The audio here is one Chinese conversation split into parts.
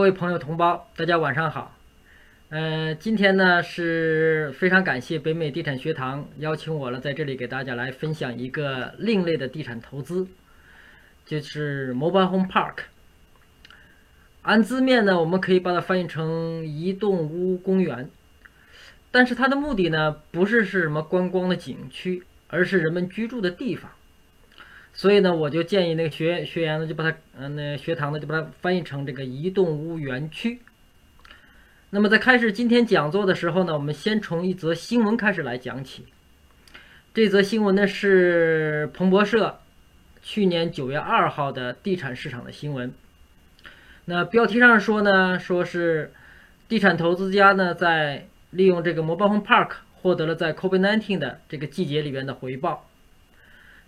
各位朋友同胞，大家晚上好。呃，今天呢是非常感谢北美地产学堂邀请我了，在这里给大家来分享一个另类的地产投资，就是 Mobile Home Park。按字面呢，我们可以把它翻译成移动屋公园，但是它的目的呢，不是是什么观光的景区，而是人们居住的地方。所以呢，我就建议那个学学员呢，就把它，嗯，那学堂呢，就把它翻译成这个移动屋园区。那么在开始今天讲座的时候呢，我们先从一则新闻开始来讲起。这则新闻呢是彭博社去年九月二号的地产市场的新闻。那标题上说呢，说是地产投资家呢在利用这个 Mobile Home Park 获得了在 COVID-19 的这个季节里边的回报。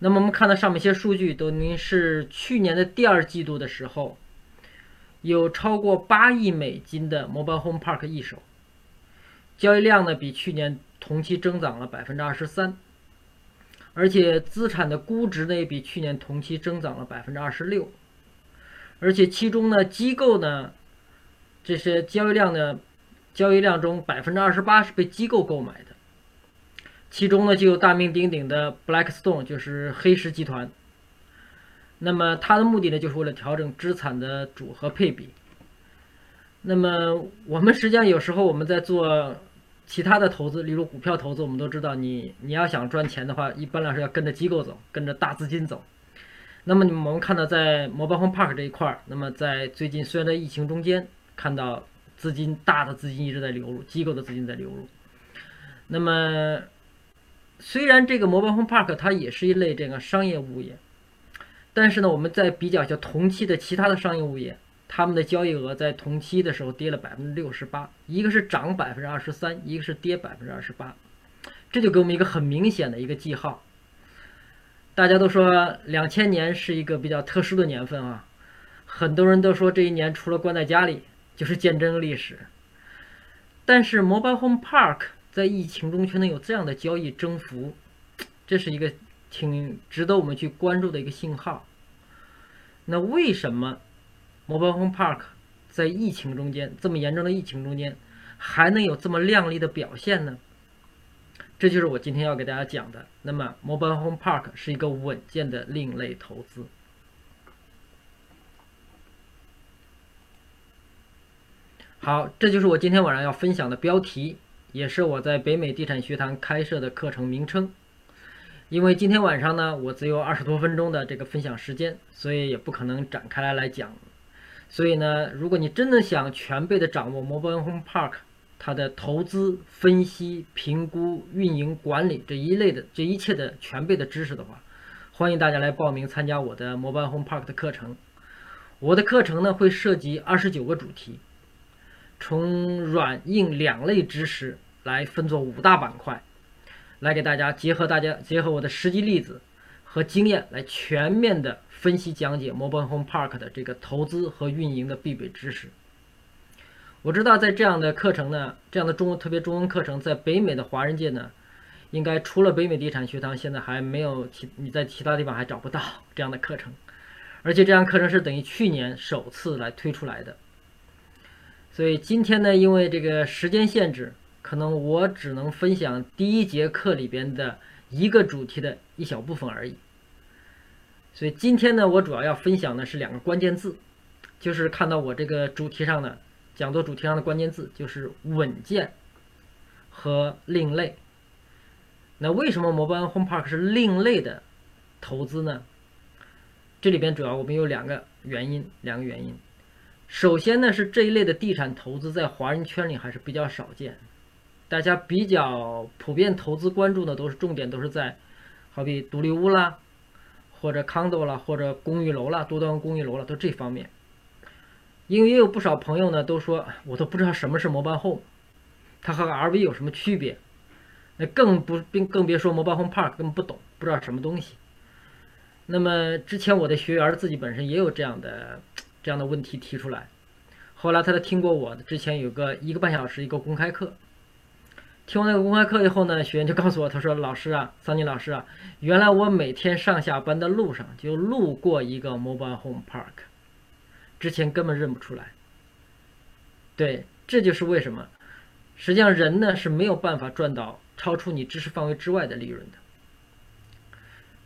那么我们看到上面一些数据，都您是去年的第二季度的时候，有超过八亿美金的 Mobile Home Park 一手，交易量呢比去年同期增长了百分之二十三，而且资产的估值呢也比去年同期增长了百分之二十六，而且其中呢机构呢这些交易量呢交易量中百分之二十八是被机构购买的。其中呢，就有大名鼎鼎的 Blackstone，就是黑石集团。那么它的目的呢，就是为了调整资产的组合配比。那么我们实际上有时候我们在做其他的投资，例如股票投资，我们都知道，你你要想赚钱的话，一般来说要跟着机构走，跟着大资金走。那么我们看到在 Mobile Home Park 这一块儿，那么在最近虽然在疫情中间，看到资金大的资金一直在流入，机构的资金在流入。那么虽然这个 Mobile Home Park 它也是一类这个商业物业，但是呢，我们在比较一下同期的其他的商业物业，他们的交易额在同期的时候跌了百分之六十八，一个是涨百分之二十三，一个是跌百分之二十八，这就给我们一个很明显的一个记号。大家都说两千年是一个比较特殊的年份啊，很多人都说这一年除了关在家里就是见证历史，但是 Mobile Home Park。在疫情中却能有这样的交易增幅，这是一个挺值得我们去关注的一个信号。那为什么 Mobile Home Park 在疫情中间这么严重的疫情中间还能有这么亮丽的表现呢？这就是我今天要给大家讲的。那么 Mobile Home Park 是一个稳健的另类投资。好，这就是我今天晚上要分享的标题。也是我在北美地产学堂开设的课程名称。因为今天晚上呢，我只有二十多分钟的这个分享时间，所以也不可能展开来来讲。所以呢，如果你真的想全备的掌握 Mobile Home Park 它的投资分析、评估、运营管理这一类的这一切的全备的知识的话，欢迎大家来报名参加我的摩邦 Home Park 的课程。我的课程呢会涉及二十九个主题。从软硬两类知识来分作五大板块，来给大家结合大家结合我的实际例子和经验来全面的分析讲解 Mobile Home Park 的这个投资和运营的必备知识。我知道在这样的课程呢，这样的中特别中文课程，在北美的华人界呢，应该除了北美地产学堂，现在还没有其你在其他地方还找不到这样的课程，而且这样课程是等于去年首次来推出来的。所以今天呢，因为这个时间限制，可能我只能分享第一节课里边的一个主题的一小部分而已。所以今天呢，我主要要分享的是两个关键字，就是看到我这个主题上的讲座主题上的关键字，就是稳健和另类。那为什么 Mobile Home Park 是另类的投资呢？这里边主要我们有两个原因，两个原因。首先呢，是这一类的地产投资在华人圈里还是比较少见，大家比较普遍投资关注的都是重点都是在，好比独立屋啦，或者 condo 啦，或者公寓楼啦，多端公寓楼啦，都这方面。因为也有不少朋友呢都说，我都不知道什么是摩邦 home，它和 RV 有什么区别？那更不并更别说 mobile home park，根本不懂，不知道什么东西。那么之前我的学员自己本身也有这样的。这样的问题提出来，后来他就听过我的之前有个一个半小时一个公开课，听完那个公开课以后呢，学员就告诉我，他说：“老师啊，桑尼老师啊，原来我每天上下班的路上就路过一个 mobile home park，之前根本认不出来。”对，这就是为什么，实际上人呢是没有办法赚到超出你知识范围之外的利润的。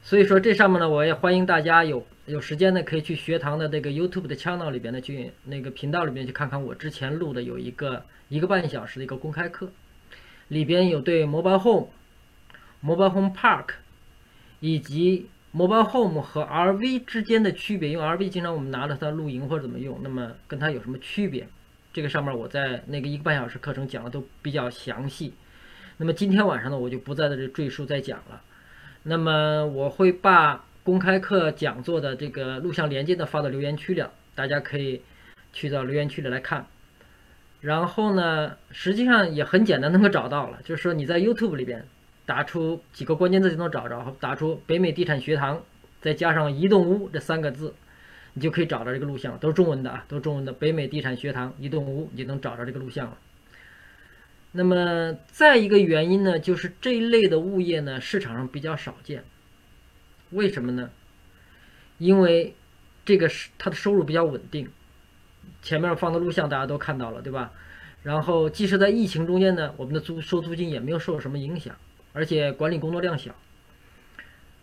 所以说这上面呢，我也欢迎大家有有时间呢，可以去学堂的这个 YouTube 的 channel 里边呢，去那个频道里边去看看我之前录的有一个一个半小时的一个公开课，里边有对 Mobile Home、Mobile Home Park 以及 Mobile Home 和 RV 之间的区别，因为 RV 经常我们拿着它露营或者怎么用，那么跟它有什么区别？这个上面我在那个一个半小时课程讲的都比较详细。那么今天晚上呢，我就不在这赘述再讲了。那么我会把公开课讲座的这个录像连接的发到留言区里，大家可以去到留言区里来看。然后呢，实际上也很简单，能够找到了，就是说你在 YouTube 里边打出几个关键字就能找着，打出“北美地产学堂”，再加上“移动屋”这三个字，你就可以找到这个录像，都是中文的啊，都是中文的“北美地产学堂移动屋”，你就能找着这个录像了。那么再一个原因呢，就是这一类的物业呢，市场上比较少见。为什么呢？因为这个是它的收入比较稳定。前面放的录像大家都看到了，对吧？然后即使在疫情中间呢，我们的租收租金也没有受什么影响，而且管理工作量小。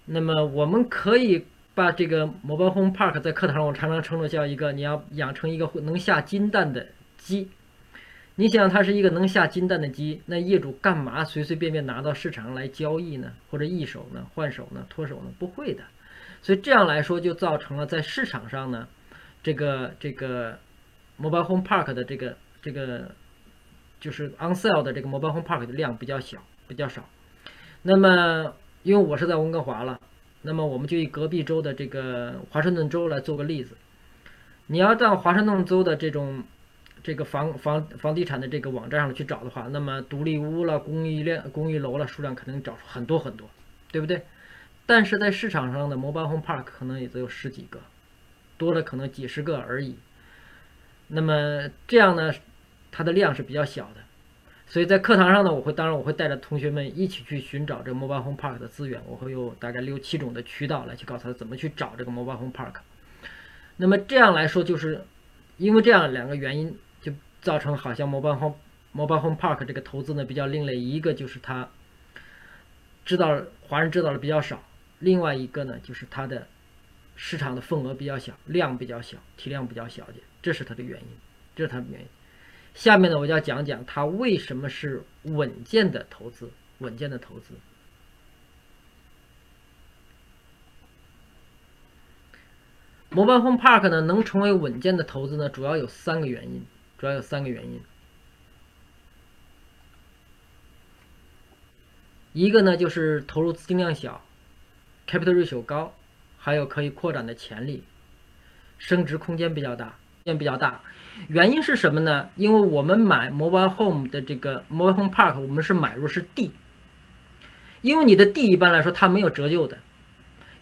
那么我们可以把这个 Mobile Home Park 在课堂上我常常称作叫一个你要养成一个能下金蛋的鸡。你想，它是一个能下金蛋的鸡，那业主干嘛随随便便拿到市场上来交易呢？或者易手呢？换手呢？脱手呢？不会的。所以这样来说，就造成了在市场上呢，这个这个 mobile home park 的这个这个就是 on sale 的这个 mobile home park 的量比较小，比较少。那么，因为我是在温哥华了，那么我们就以隔壁州的这个华盛顿州来做个例子。你要到华盛顿州的这种。这个房房房地产的这个网站上去找的话，那么独立屋了、公寓链、公寓楼了，数量肯定找出很多很多，对不对？但是在市场上的 mobile home park 可能也只有十几个，多了可能几十个而已。那么这样呢，它的量是比较小的。所以在课堂上呢，我会当然我会带着同学们一起去寻找这 mobile home park 的资源，我会有大概六七种的渠道来去告诉他怎么去找这个 mobile home park。那么这样来说，就是因为这样两个原因。造成好像 mobile home mobile home park 这个投资呢比较另类，一个就是它知道华人知道的比较少，另外一个呢就是它的市场的份额比较小，量比较小，体量比较小点，这是它的原因，这是它的原因。下面呢我就要讲讲它为什么是稳健的投资，稳健的投资。mobile home park 呢能成为稳健的投资呢，主要有三个原因。主要有三个原因，一个呢就是投入资金量小，capital ratio 高，还有可以扩展的潜力，升值空间比较大，空间比较大。原因是什么呢？因为我们买 mobile home 的这个 mobile home park，我们是买入是地，因为你的地一般来说它没有折旧的。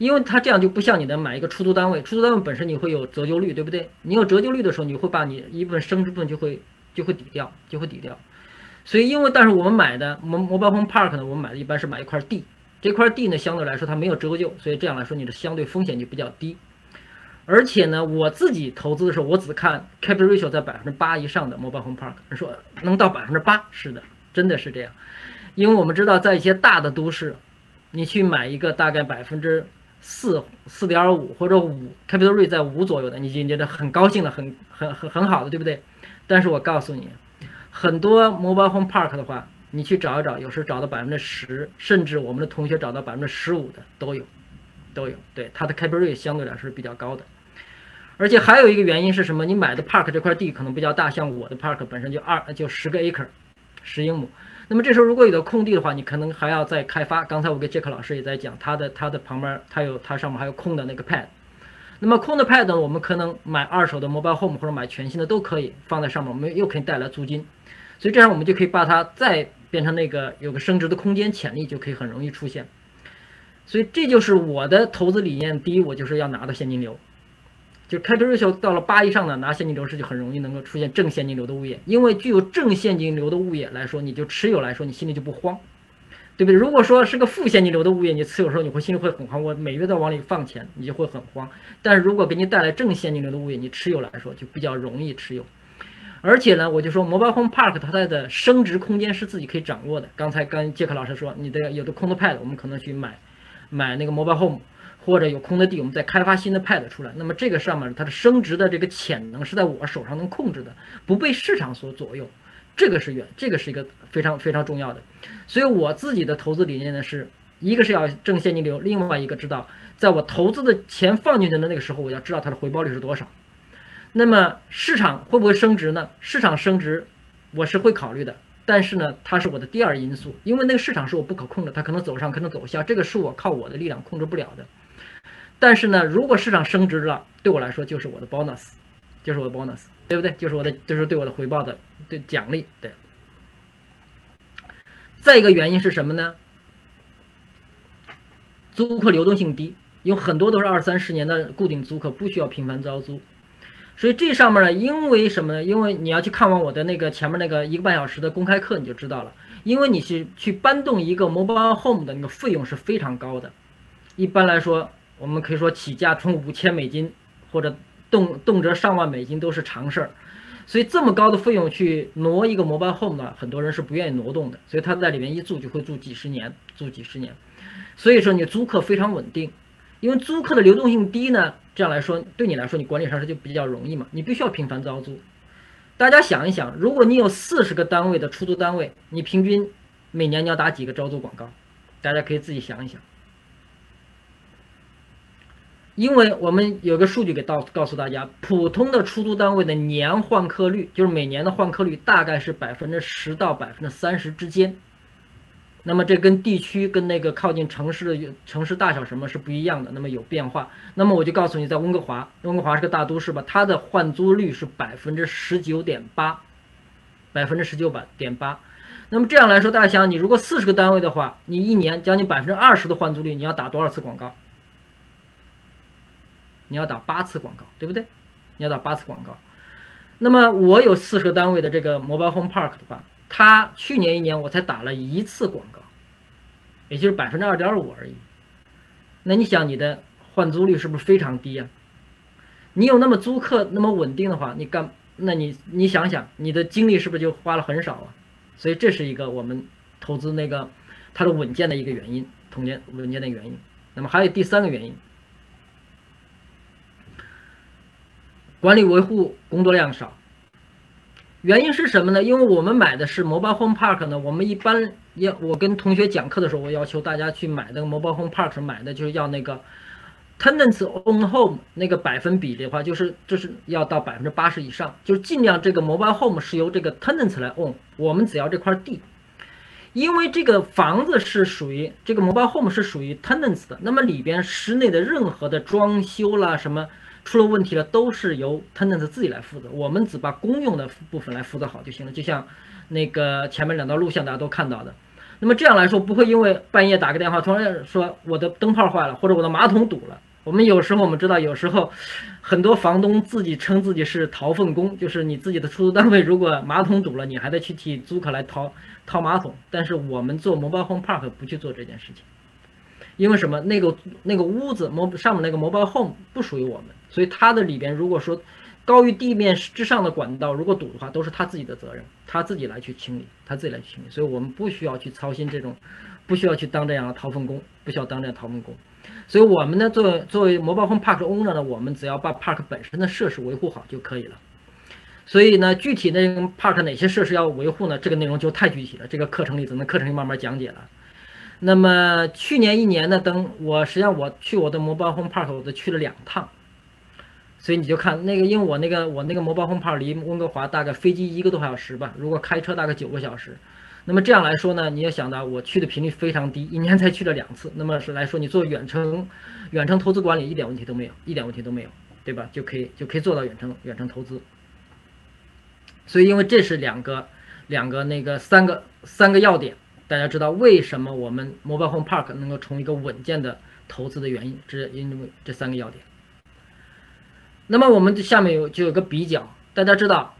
因为它这样就不像你的买一个出租单位，出租单位本身你会有折旧率，对不对？你有折旧率的时候，你会把你一部分升值部分就会就会抵掉，就会抵掉。所以，因为但是我们买的摩摩拜 home park 呢，我们买的一般是买一块地，这块地呢相对来说它没有折旧，所以这样来说你的相对风险就比较低。而且呢，我自己投资的时候，我只看 capital ratio 在百分之八以上的摩拜 home park，说能到百分之八，是的，真的是这样。因为我们知道，在一些大的都市，你去买一个大概百分之四四点五或者五，capital rate 在五左右的，你就觉得很高兴了，很很很很好的，对不对？但是我告诉你，很多 mobile home park 的话，你去找一找，有时候找到百分之十，甚至我们的同学找到百分之十五的都有，都有。对，它的 capital rate 相对来说是比较高的。而且还有一个原因是什么？你买的 park 这块地可能比较大，像我的 park 本身就二就十个 acre，十英亩。那么这时候如果有的空地的话，你可能还要再开发。刚才我跟杰克老师也在讲，他的他的旁边他有他上面还有空的那个 pad。那么空的 pad 呢，我们可能买二手的 mobile home 或者买全新的都可以放在上面，我们又可以带来租金。所以这样我们就可以把它再变成那个有个升值的空间潜力，就可以很容易出现。所以这就是我的投资理念。第一，我就是要拿到现金流。就开头热销到了八以上呢，拿现金流是就很容易能够出现正现金流的物业，因为具有正现金流的物业来说，你就持有来说，你心里就不慌，对不对？如果说是个负现金流的物业，你持有时候你会心里会很慌，我每月都往里放钱，你就会很慌。但是如果给你带来正现金流的物业，你持有来说就比较容易持有。而且呢，我就说 Mobile Home Park 它的升值空间是自己可以掌握的。刚才跟杰克老师说，你的有的空的 Pad，我们可能去买买那个 Mobile Home，或者有空的地，我们再开发新的 Pad 出来。那么这个上面它的升值的这个潜能是在我手上能控制的，不被市场所左右。这个是远，这个是一个非常非常重要的。所以我自己的投资理念呢，是一个是要挣现金流，另外一个知道在我投资的钱放进去的那个时候，我要知道它的回报率是多少。那么市场会不会升值呢？市场升值，我是会考虑的，但是呢，它是我的第二因素，因为那个市场是我不可控的，它可能走上，可能走下，这个是我靠我的力量控制不了的。但是呢，如果市场升值了，对我来说就是我的 bonus，就是我的 bonus，对不对？就是我的，就是对我的回报的对奖励。对。再一个原因是什么呢？租客流动性低，有很多都是二三十年的固定租客，不需要频繁招租。所以这上面呢，因为什么呢？因为你要去看完我的那个前面那个一个半小时的公开课，你就知道了。因为你是去搬动一个 mobile home 的那个费用是非常高的，一般来说，我们可以说起价从五千美金或者动动辄上万美金都是常事儿。所以这么高的费用去挪一个摩拜 home 呢，很多人是不愿意挪动的。所以他在里面一住就会住几十年，住几十年。所以说你租客非常稳定，因为租客的流动性低呢。这样来说，对你来说，你管理上是就比较容易嘛？你必须要频繁招租。大家想一想，如果你有四十个单位的出租单位，你平均每年你要打几个招租广告？大家可以自己想一想。因为我们有个数据给到告诉大家，普通的出租单位的年换客率，就是每年的换客率大概是百分之十到百分之三十之间。那么这跟地区跟那个靠近城市的城市大小什么是不一样的，那么有变化。那么我就告诉你，在温哥华，温哥华是个大都市吧，它的换租率是百分之十九点八，百分之十九百点八。那么这样来说，大家想，你如果四十个单位的话，你一年将近百分之二十的换租率，你要打多少次广告？你要打八次广告，对不对？你要打八次广告。那么我有四十个单位的这个 Mobile Home Park 的话。它去年一年我才打了一次广告，也就是百分之二点五而已。那你想你的换租率是不是非常低啊？你有那么租客那么稳定的话，你干？那你你想想，你的精力是不是就花了很少啊？所以这是一个我们投资那个它的稳健的一个原因，同年稳健的原因。那么还有第三个原因，管理维护工作量少。原因是什么呢？因为我们买的是 Mobile Home Park 呢，我们一般要我跟同学讲课的时候，我要求大家去买那个 Mobile Home Park 买的就是要那个 Tenants Own Home 那个百分比的话，就是就是要到百分之八十以上，就是尽量这个 Mobile Home 是由这个 Tenants 来 Own，我们只要这块地，因为这个房子是属于这个 Mobile Home 是属于 Tenants 的，那么里边室内的任何的装修啦什么。出了问题了，都是由 tenants 自己来负责，我们只把公用的部分来负责好就行了。就像那个前面两道录像大家都看到的，那么这样来说不会因为半夜打个电话突然说我的灯泡坏了或者我的马桶堵了。我们有时候我们知道，有时候很多房东自己称自己是掏粪工，就是你自己的出租单位如果马桶堵了，你还得去替租客来掏掏马桶。但是我们做 mobile home park 不去做这件事情。因为什么？那个那个屋子模上面那个 mobile home 不属于我们，所以它的里边如果说高于地面之上的管道如果堵的话，都是他自己的责任，他自己来去清理，他自己来去清理。所以我们不需要去操心这种，不需要去当这样的掏粪工，不需要当这样掏粪工。所以我们呢，作为作为 mobile home park owner 呢，我们只要把 park 本身的设施维护好就可以了。所以呢，具体那 park 哪些设施要维护呢？这个内容就太具体了，这个课程里只能课程里慢慢讲解了。那么去年一年呢，等我实际上我去我的 Mobile Home Park，我都去了两趟，所以你就看那个，因为我那个我那个 Mobile Home Park 离温哥华大概飞机一个多小时吧，如果开车大概九个小时。那么这样来说呢，你要想到我去的频率非常低，一年才去了两次。那么是来说，你做远程远程投资管理一点问题都没有，一点问题都没有，对吧？就可以就可以做到远程远程投资。所以因为这是两个两个那个三个三个要点。大家知道为什么我们 Mobile Home Park 能够成为一个稳健的投资的原因，这因为这三个要点。那么我们下面有就有个比较，大家知道，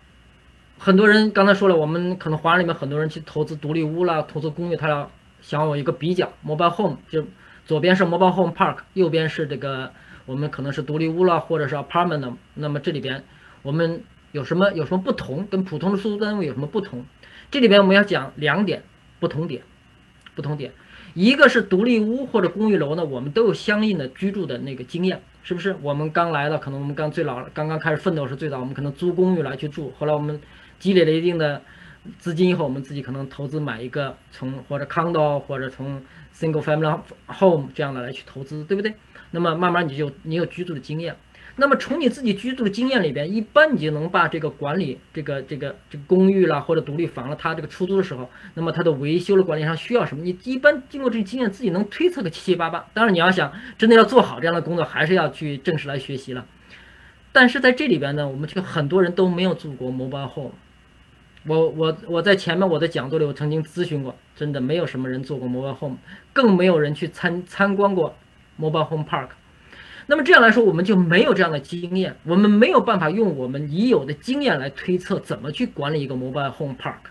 很多人刚才说了，我们可能华人里面很多人去投资独立屋啦，投资公寓，他要想有一个比较，Mobile Home 就左边是 Mobile Home Park，右边是这个我们可能是独立屋啦，或者是 Apartment。那么这里边我们有什么有什么不同？跟普通的出租单位有什么不同？这里边我们要讲两点不同点，不同点，一个是独立屋或者公寓楼呢，我们都有相应的居住的那个经验，是不是？我们刚来了，可能我们刚最老刚刚开始奋斗是最早，我们可能租公寓来去住，后来我们积累了一定的资金以后，我们自己可能投资买一个从或者 condo 或者从 single family home 这样的来去投资，对不对？那么慢慢你就你有居住的经验。那么从你自己居住的经验里边，一般你就能把这个管理这个这个这个公寓啦或者独立房了，它这个出租的时候，那么它的维修的管理上需要什么？你一般经过这个经验，自己能推测个七七八八。当然你要想真的要做好这样的工作，还是要去正式来学习了。但是在这里边呢，我们这个很多人都没有住过 mobile home。我我我在前面我的讲座里，我曾经咨询过，真的没有什么人做过 mobile home，更没有人去参参观过 mobile home park。那么这样来说，我们就没有这样的经验，我们没有办法用我们已有的经验来推测怎么去管理一个 mobile home park，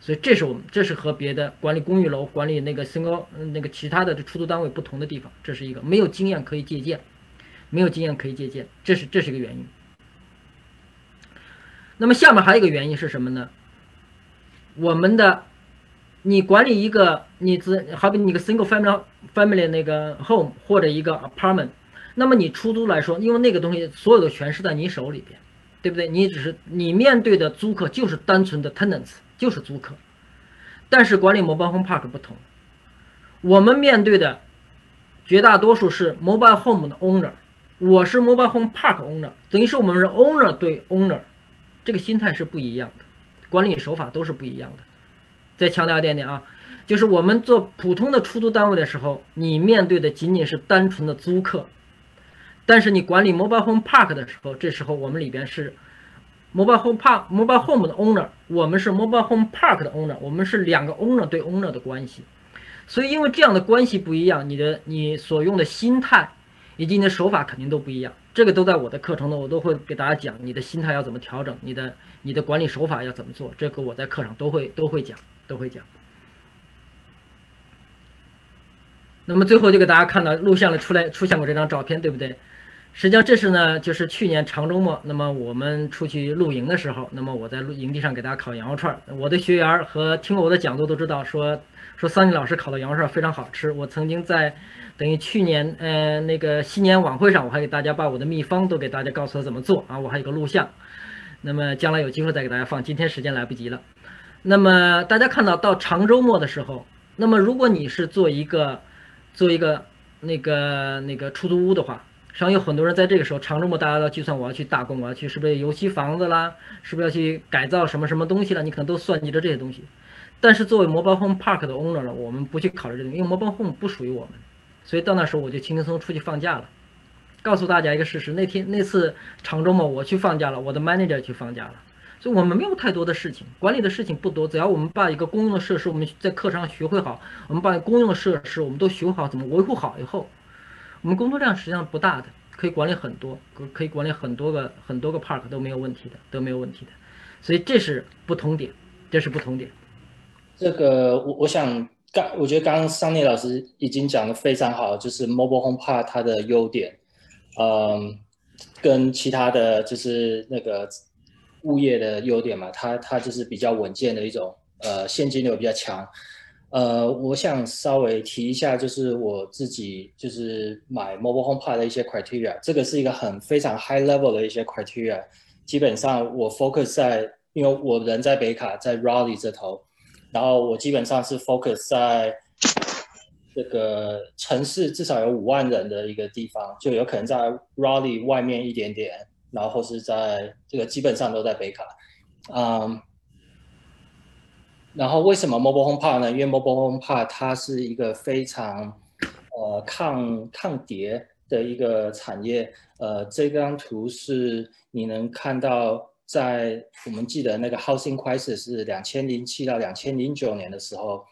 所以这是我们这是和别的管理公寓楼、管理那个 single 那个其他的出租单位不同的地方，这是一个没有经验可以借鉴，没有经验可以借鉴，这是这是一个原因。那么下面还有一个原因是什么呢？我们的你管理一个你只好比你个 single family family 那个 home 或者一个 apartment。那么你出租来说，因为那个东西所有的权是在你手里边，对不对？你只是你面对的租客就是单纯的 tenants，就是租客。但是管理 mobile home park 不同，我们面对的绝大多数是 mobile home 的 owner，我是 mobile home park owner，等于是我们是 owner 对 owner，这个心态是不一样的，管理手法都是不一样的。再强调一点点啊，就是我们做普通的出租单位的时候，你面对的仅仅是单纯的租客。但是你管理 mobile home park 的时候，这时候我们里边是 mobile home park mobile home 的 owner，我们是 mobile home park 的 owner，我们是两个 owner 对 owner 的关系。所以因为这样的关系不一样，你的你所用的心态以及你的手法肯定都不一样。这个都在我的课程呢，我都会给大家讲，你的心态要怎么调整，你的你的管理手法要怎么做，这个我在课上都会都会讲，都会讲。那么最后就给大家看到录像里出来出现过这张照片，对不对？实际上这是呢，就是去年长周末，那么我们出去露营的时候，那么我在露营地上给大家烤羊肉串。我的学员和听过我的讲座都知道，说说桑尼老师烤的羊肉串非常好吃。我曾经在等于去年呃那个新年晚会上，我还给大家把我的秘方都给大家告诉了怎么做啊，我还有个录像。那么将来有机会再给大家放，今天时间来不及了。那么大家看到到长周末的时候，那么如果你是做一个做一个那个那个出租屋的话。实际上有很多人在这个时候长周末，大家要计算我要去打工，我要去是不是油漆房子啦，是不是要去改造什么什么东西了？你可能都算计着这些东西。但是作为 mobile home park 的 owner 呢，我们不去考虑这个，因为 mobile home 不属于我们，所以到那时候我就轻轻松松出去放假了。告诉大家一个事实，那天那次长周末我去放假了，我的 manager 去放假了，所以我们没有太多的事情，管理的事情不多。只要我们把一个公用的设施，我们在课上学会好，我们把公用的设施我们都学会好怎么维护好以后。我们工作量实际上不大的，可以管理很多，可以管理很多个很多个 park 都没有问题的，都没有问题的，所以这是不同点，这是不同点。这个我我想刚，我觉得刚刚桑尼老师已经讲的非常好，就是 mobile home park 它的优点，嗯，跟其他的就是那个物业的优点嘛，它它就是比较稳健的一种，呃，现金流比较强。呃，我想稍微提一下，就是我自己就是买 mobile home park 的一些 criteria，这个是一个很非常 high level 的一些 criteria。基本上我 focus 在，因为我人在北卡，在 Raleigh 这头，然后我基本上是 focus 在这个城市至少有五万人的一个地方，就有可能在 Raleigh 外面一点点，然后是在这个基本上都在北卡，嗯。然后为什么 mobile home park 呢？因为 mobile home park 它是一个非常呃抗抗跌的一个产业。呃，这张图是你能看到，在我们记得那个 housing crisis 是两千零七到两千零九年的时候，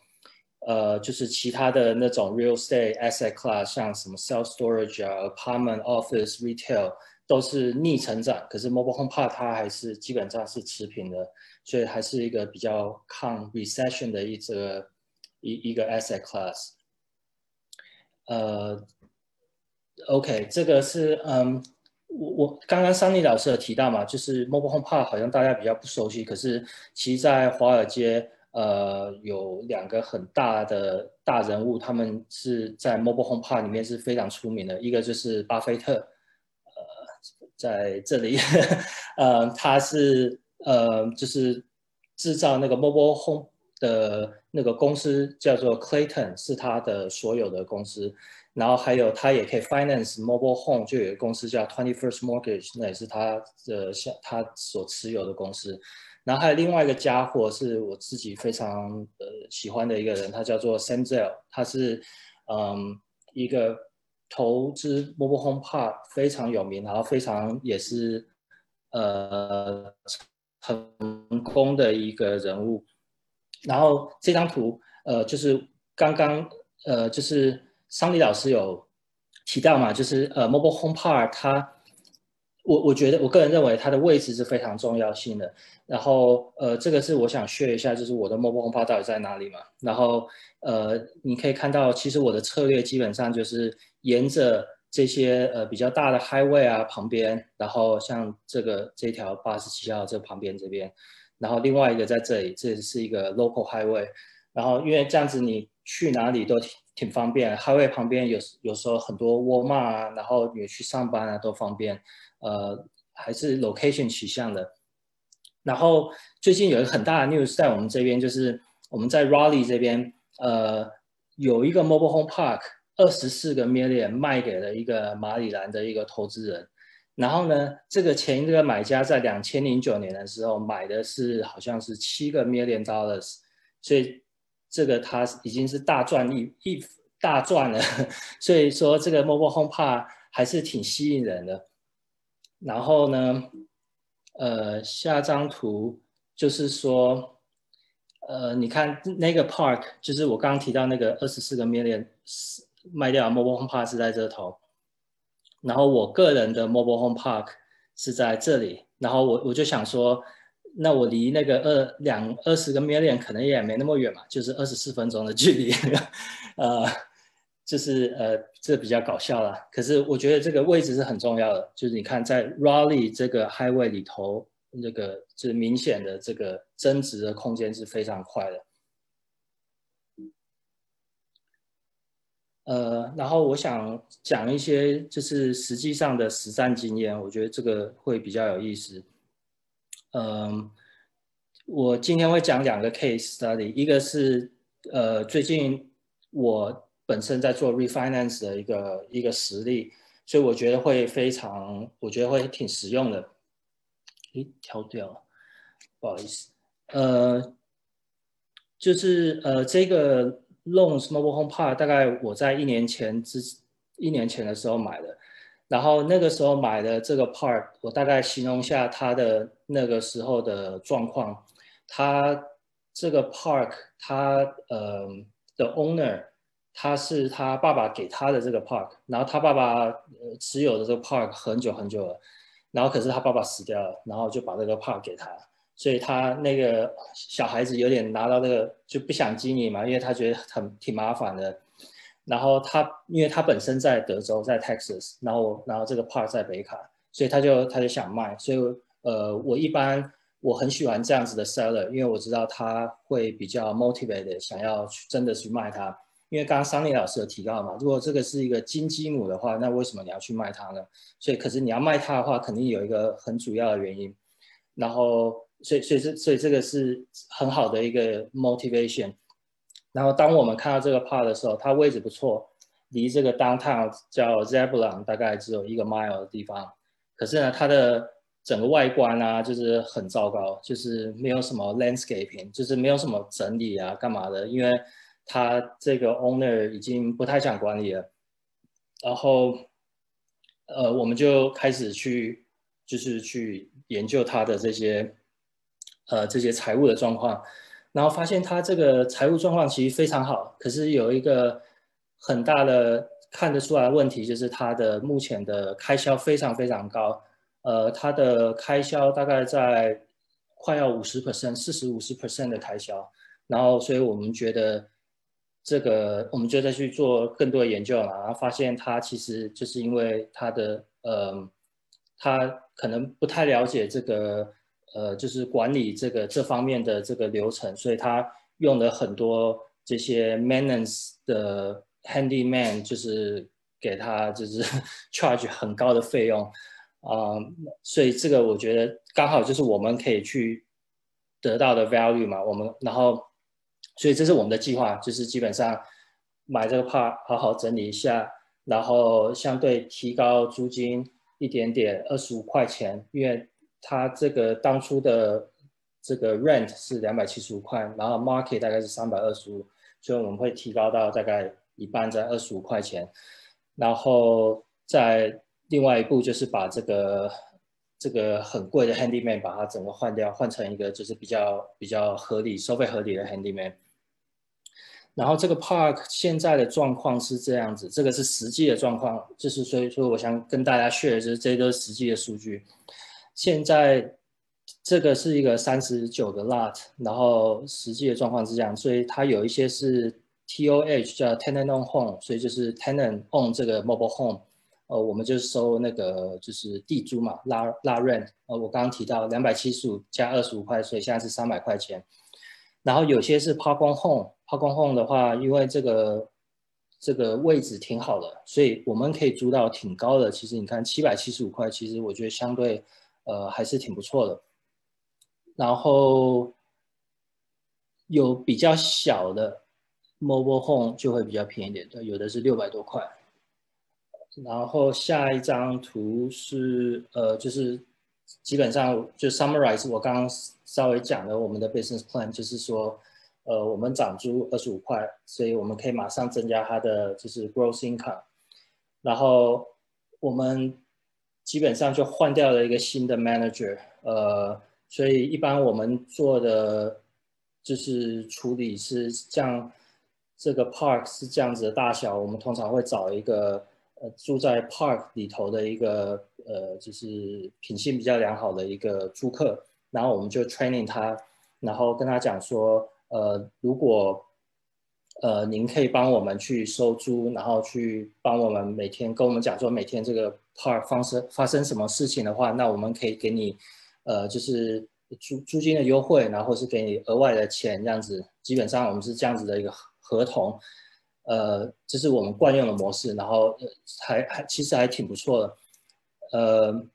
呃，就是其他的那种 real estate asset class，像什么 self storage 啊、apartment、office、retail 都是逆成长，可是 mobile home park 它还是基本上是持平的。所以还是一个比较抗 recession 的一个一一个 asset class。呃，OK，这个是嗯，我我刚刚桑尼老师有提到嘛，就是 Mobile Home Park 好像大家比较不熟悉，可是其实在华尔街，呃，有两个很大的大人物，他们是在 Mobile Home Park 里面是非常出名的，一个就是巴菲特，呃，在这里，呃，他是呃，就是制造那个 Mobile Home 的那个公司叫做 Clayton，是他的所有的公司。然后还有，他也可以 finance mobile home，就有个公司叫 Twenty First Mortgage，那也是他的像他所持有的公司。然后还有另外一个家伙是我自己非常呃喜欢的一个人，他叫做 Sam Zell，他是嗯一个投资 mobile home park 非常有名，然后非常也是呃成功的一个人物。然后这张图呃就是刚刚呃就是。桑尼老师有提到嘛，就是呃，Mobile Home Park，它，我我觉得我个人认为它的位置是非常重要性的。然后呃，这个是我想 share 一下，就是我的 Mobile Home Park 到底在哪里嘛。然后呃，你可以看到，其实我的策略基本上就是沿着这些呃比较大的 Highway 啊旁边，然后像这个这条八十七号这旁边这边，然后另外一个在这里，这是一个 Local Highway。然后因为这样子你去哪里都。挺方便，Highway 旁边有有时候很多沃尔玛啊，然后你去上班啊都方便，呃，还是 location 取向的。然后最近有一个很大的 news 在我们这边，就是我们在 Raleigh 这边，呃，有一个 Mobile Home Park，二十四个 million 卖给了一个马里兰的一个投资人。然后呢，这个前一个买家在两千零九年的时候买的是好像是七个 million dollars，所以。这个他已经是大赚一一大赚了，所以说这个 Mobile Home Park 还是挺吸引人的。然后呢，呃，下张图就是说，呃，你看那个 Park，就是我刚刚提到那个二十四个 million 卖掉 Mobile Home Park 是在这头，然后我个人的 Mobile Home Park 是在这里，然后我我就想说。那我离那个二两二十个 million 可能也没那么远嘛，就是二十四分钟的距离，呃，就是呃，这比较搞笑了。可是我觉得这个位置是很重要的，就是你看在 Raleigh 这个 highway 里头，那个就是明显的这个增值的空间是非常快的。呃，然后我想讲一些就是实际上的实战经验，我觉得这个会比较有意思。嗯，我今天会讲两个 case study，一个是呃最近我本身在做 refinance 的一个一个实例，所以我觉得会非常，我觉得会挺实用的。诶，跳掉了，不好意思。呃，就是呃这个 loans mobile home park 大概我在一年前之一年前的时候买的。然后那个时候买的这个 park，我大概形容一下它的那个时候的状况。它这个 park，它呃的 owner，他是他爸爸给他的这个 park，然后他爸爸持有的这个 park 很久很久了，然后可是他爸爸死掉了，然后就把这个 park 给他，所以他那个小孩子有点拿到那个就不想经营嘛，因为他觉得很挺麻烦的。然后他，因为他本身在德州，在 Texas，然后然后这个 part 在北卡，所以他就他就想卖，所以呃，我一般我很喜欢这样子的 seller，因为我知道他会比较 motivated，想要去真的去卖它。因为刚刚桑尼老师有提到嘛，如果这个是一个金鸡母的话，那为什么你要去卖它呢？所以可是你要卖它的话，肯定有一个很主要的原因。然后所以所以这所以这个是很好的一个 motivation。然后当我们看到这个 part 的时候，它位置不错，离这个 downtown 叫 Zebulon 大概只有一个 mile 的地方。可是呢，它的整个外观啊，就是很糟糕，就是没有什么 landscaping，就是没有什么整理啊，干嘛的？因为它这个 owner 已经不太想管理了。然后，呃，我们就开始去，就是去研究它的这些，呃，这些财务的状况。然后发现他这个财务状况其实非常好，可是有一个很大的看得出来问题，就是他的目前的开销非常非常高，呃，他的开销大概在快要五十 percent，四十五十 percent 的开销。然后，所以我们觉得这个，我们就再去做更多的研究了，然后发现他其实就是因为他的呃他可能不太了解这个呃，就是管理这个这方面的这个流程，所以他用了很多这些 maintenance 的 handyman，就是给他就是 charge 很高的费用啊，所以这个我觉得刚好就是我们可以去得到的 value 嘛，我们然后所以这是我们的计划，就是基本上买这个 part 好好整理一下。然后相对提高租金一点点，二十五块钱，因为它这个当初的这个 rent 是两百七十五块，然后 market 大概是三百二十五，所以我们会提高到大概一半在二十五块钱。然后在另外一步就是把这个这个很贵的 handyman 把它整个换掉，换成一个就是比较比较合理、收费合理的 handyman。然后这个 park 现在的状况是这样子，这个是实际的状况，就是所以说我想跟大家 share，就是这都是实际的数据。现在这个是一个三十九个 lot，然后实际的状况是这样，所以它有一些是 TOH 叫 tenant on home，所以就是 tenant on 这个 mobile home，呃，我们就收那个就是地租嘛，拉拉 rent，呃，我刚刚提到两百七十五加二十五块，所以现在是三百块钱。然后有些是 park on home，park on home 的话，因为这个这个位置挺好的，所以我们可以租到挺高的。其实你看七百七十五块，其实我觉得相对呃还是挺不错的。然后有比较小的 mobile home 就会比较便宜点，对，有的是六百多块。然后下一张图是呃就是。基本上就 summarize 我刚刚稍微讲了我们的 business plan，就是说，呃，我们涨租二十五块，所以我们可以马上增加它的就是 gross income，然后我们基本上就换掉了一个新的 manager，呃，所以一般我们做的就是处理是像这个 park 是这样子的大小，我们通常会找一个。呃，住在 park 里头的一个呃，就是品性比较良好的一个租客，然后我们就 training 他，然后跟他讲说，呃，如果呃您可以帮我们去收租，然后去帮我们每天跟我们讲说每天这个 park 发生发生什么事情的话，那我们可以给你呃就是租租金的优惠，然后是给你额外的钱这样子，基本上我们是这样子的一个合同。呃，这是我们惯用的模式，然后还还其实还挺不错的，呃，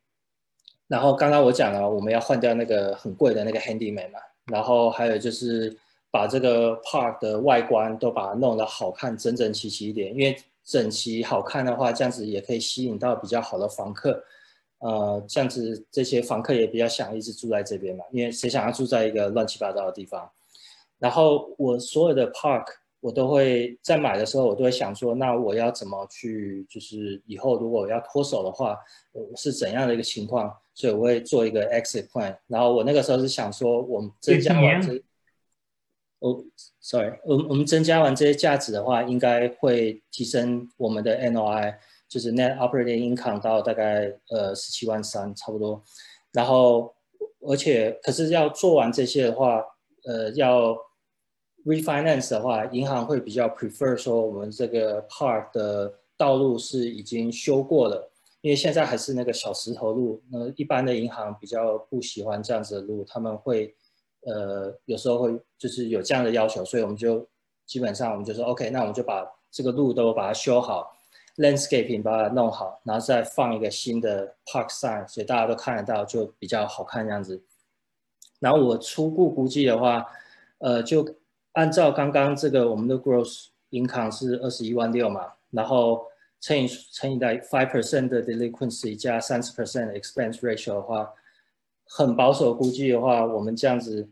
然后刚刚我讲了，我们要换掉那个很贵的那个 handyman 嘛，然后还有就是把这个 park 的外观都把它弄得好看、整整齐齐一点，因为整齐好看的话，这样子也可以吸引到比较好的房客，呃，这样子这些房客也比较想一直住在这边嘛，因为谁想要住在一个乱七八糟的地方？然后我所有的 park。我都会在买的时候，我都会想说，那我要怎么去，就是以后如果我要脱手的话，是怎样的一个情况？所以我会做一个 exit plan。然后我那个时候是想说，我们增加完这，哦，sorry，我我们增加完这些价值的话，应该会提升我们的 NOI，就是 net operating income 到大概呃十七万三差不多。然后而且可是要做完这些的话，呃要。refinance 的话，银行会比较 prefer 说我们这个 park 的道路是已经修过了，因为现在还是那个小石头路，那一般的银行比较不喜欢这样子的路，他们会呃有时候会就是有这样的要求，所以我们就基本上我们就说 OK，那我们就把这个路都把它修好，landscaping 把它弄好，然后再放一个新的 park sign，所以大家都看得到，就比较好看这样子。然后我初步估计的话，呃就。按照刚刚这个，我们的 gross income 是二十一万六嘛，然后乘以乘以在 five percent 的 delinquency 加三十 percent expense ratio 的话，很保守估计的话，我们这样子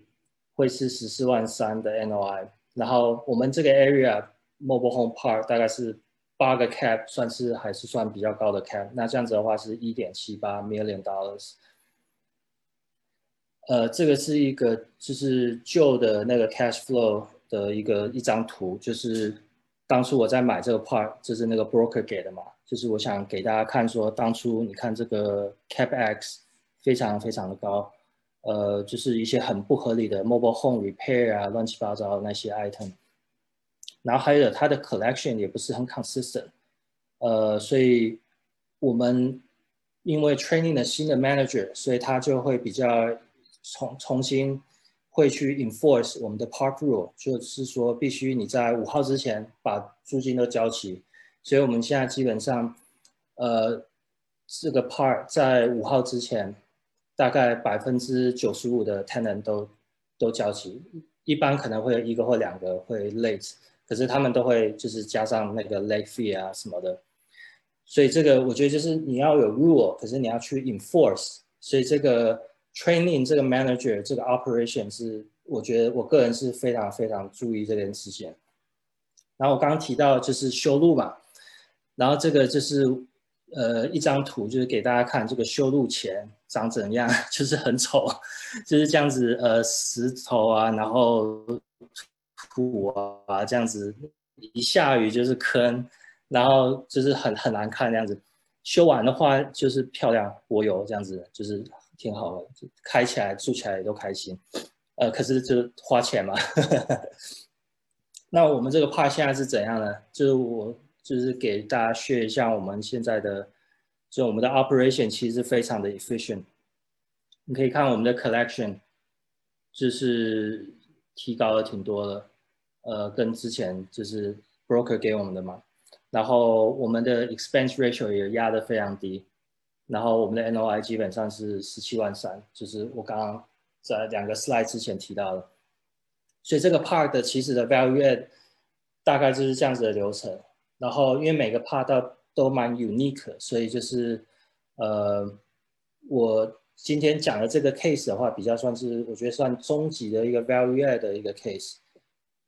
会是十四万三的 NOI。然后我们这个 area mobile home park 大概是八个 cap，算是还是算比较高的 cap。那这样子的话是一点七八 million dollars。呃，这个是一个就是旧的那个 cash flow 的一个一张图，就是当初我在买这个 part，就是那个 broker 给的嘛，就是我想给大家看说，当初你看这个 capex 非常非常的高，呃，就是一些很不合理的 mobile home repair 啊，乱七八糟那些 item，然后还有它的 collection 也不是很 consistent，呃，所以我们因为 training 的新的 manager，所以他就会比较重重新会去 enforce 我们的 park rule，就是说必须你在五号之前把租金都交齐。所以我们现在基本上，呃，这个 park 在五号之前，大概百分之九十五的 tenant 都都交齐，一般可能会有一个或两个会 late，可是他们都会就是加上那个 late fee 啊什么的。所以这个我觉得就是你要有 rule，可是你要去 enforce。所以这个 training 这个 manager 这个 operation 是我觉得我个人是非常非常注意这件事情。然后我刚刚提到就是修路嘛，然后这个就是呃一张图，就是给大家看这个修路前长怎样，就是很丑，就是这样子呃石头啊，然后土啊这样子，一下雨就是坑。然后就是很很难看这样子，修完的话就是漂亮，我有这样子，就是挺好的，开起来住起来也都开心。呃，可是就花钱嘛。那我们这个帕现在是怎样呢？就是我就是给大家学一下我们现在的，所以我们的 operation 其实非常的 efficient。你可以看我们的 collection，就是提高了挺多的，呃，跟之前就是 broker 给我们的嘛。然后我们的 expense ratio 也压得非常低，然后我们的 NOI 基本上是十七万三，就是我刚刚在两个 slide 之前提到的。所以这个 part 的其实的 value 大概就是这样子的流程。然后因为每个 part 到都蛮 unique，所以就是呃，我今天讲的这个 case 的话，比较算是我觉得算终极的一个 value 的一个 case。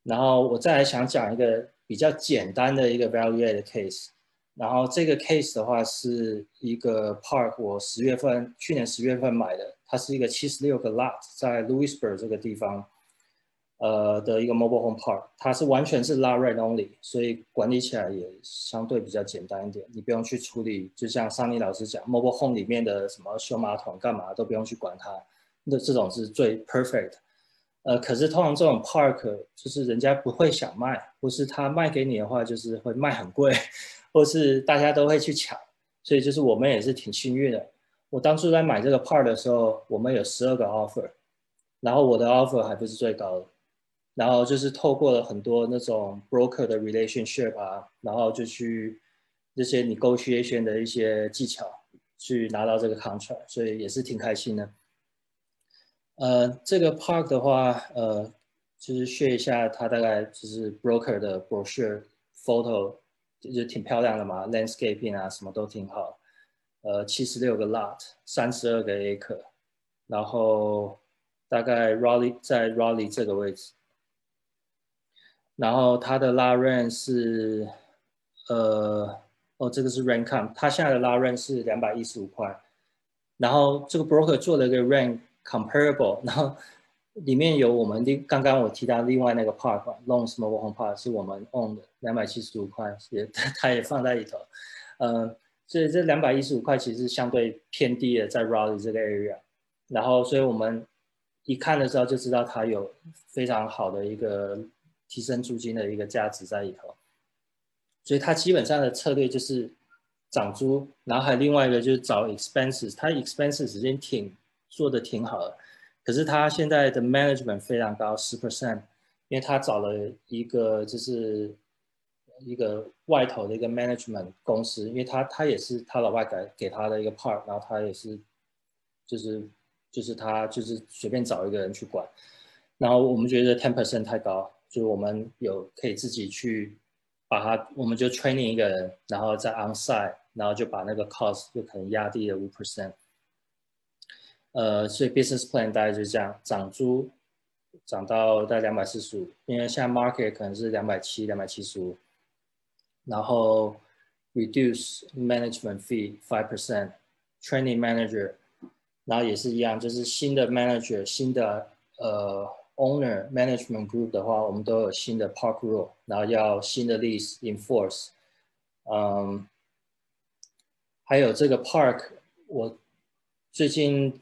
然后我再来想讲一个。比较简单的一个 value add case，然后这个 case 的话是一个 park，我十月份去年十月份买的，它是一个七十六个 lot 在 Louisburg 这个地方，呃的一个 mobile home park，它是完全是 lot rent only，所以管理起来也相对比较简单一点，你不用去处理，就像桑尼老师讲 mobile home 里面的什么修马桶干嘛都不用去管它，那这种是最 perfect。呃，可是通常这种 park 就是人家不会想卖，或是他卖给你的话，就是会卖很贵，或是大家都会去抢，所以就是我们也是挺幸运的。我当初在买这个 park 的时候，我们有十二个 offer，然后我的 offer 还不是最高的，然后就是透过了很多那种 broker 的 relationship 啊，然后就去这些 negotiation 的一些技巧，去拿到这个 contract，所以也是挺开心的。呃，这个 park 的话，呃，就是学一下，它大概就是 broker 的 brochure photo，就挺漂亮的嘛，landscaping 啊，什么都挺好。呃，七十六个 lot，三十二个 acre，然后大概 Raleigh 在 Raleigh 这个位置，然后它的拉润是，呃，哦，这个是 rent com，它现在的拉润是两百一十五块，然后这个 broker 做了一个 rent。Comparable，然后里面有我们另刚刚我提到另外那个 park，Long Small Home Park 是我们 own 的，两百七十五块也 它也放在里头，呃，所以这两百一十五块其实相对偏低的，在 Rally 这个 area，然后所以我们一看的时候就知道它有非常好的一个提升租金的一个价值在里头，所以它基本上的策略就是涨租，然后还有另外一个就是找 expenses，它 expenses 时间挺。做的挺好的，可是他现在的 management 非常高，十 percent，因为他找了一个就是一个外头的一个 management 公司，因为他他也是他老外给给他的一个 part，然后他也是就是就是他就是随便找一个人去管，然后我们觉得 ten percent 太高，就是我们有可以自己去把它，我们就 training 一个人，然后在 onsite，然后就把那个 cost 就可能压低了五 percent。呃，所以 business plan 大概就是这样，涨租涨到大概两百四十五，因为现在 market 可能是两百七、两百七十五，然后 reduce management fee five percent，training manager，然后也是一样，就是新的 manager、新的呃 owner management group 的话，我们都有新的 park rule，然后要新的 lease enforce，嗯，还有这个 park，我最近。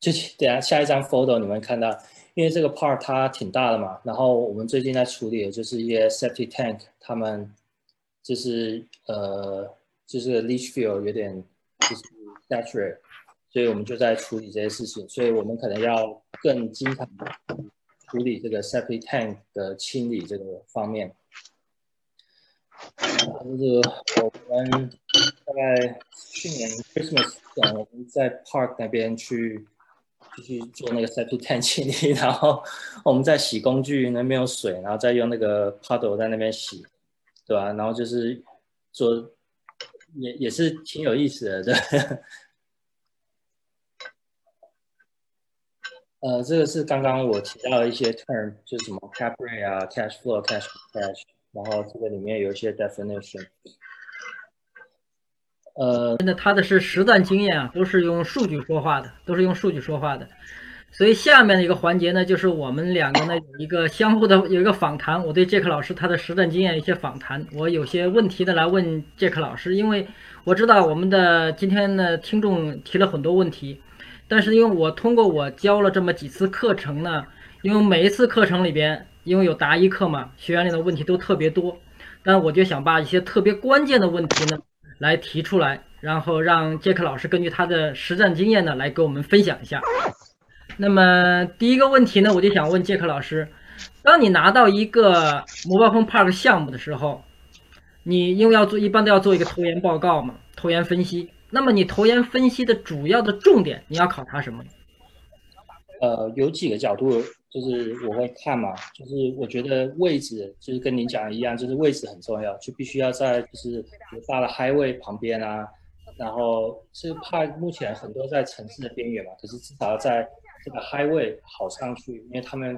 就等下下一张 photo 你们看到，因为这个 part 它挺大的嘛，然后我们最近在处理的就是一些 septic tank，他们就是呃就是 leach field 有点就是 saturate，所以我们就在处理这些事情，所以我们可能要更经常处理这个 septic tank 的清理这个方面。就是我们大概去年 Christmas 前，我们在 Park 那边去，去做那个 septic tank 清理，然后我们在洗工具，那边有水，然后再用那个 puddle 在那边洗，对吧？然后就是做，也也是挺有意思的，对。呃，这个是刚刚我提到的一些 term，就是什么 cap rate 啊，cash flow，cash cash。然后这个里面有一些 definition，呃，真的，他的是实战经验啊，都是用数据说话的，都是用数据说话的。所以下面的一个环节呢，就是我们两个呢有一个相互的有一个访谈。我对杰克老师他的实战经验一些访谈，我有些问题的来问杰克老师，因为我知道我们的今天的听众提了很多问题，但是因为我通过我教了这么几次课程呢，因为每一次课程里边。因为有答疑课嘛，学员里的问题都特别多，但我就想把一些特别关键的问题呢来提出来，然后让杰克老师根据他的实战经验呢来给我们分享一下。那么第一个问题呢，我就想问杰克老师，当你拿到一个 Mobile Home Park 项目的时候，你因为要做，一般都要做一个投研报告嘛，投研分析。那么你投研分析的主要的重点，你要考察什么？呃，有几个角度。就是我会看嘛，就是我觉得位置就是跟您讲的一样，就是位置很重要，就必须要在就是大的 highway 旁边啊，然后是怕目前很多在城市的边缘嘛，可是至少要在这个 highway 好上去，因为他们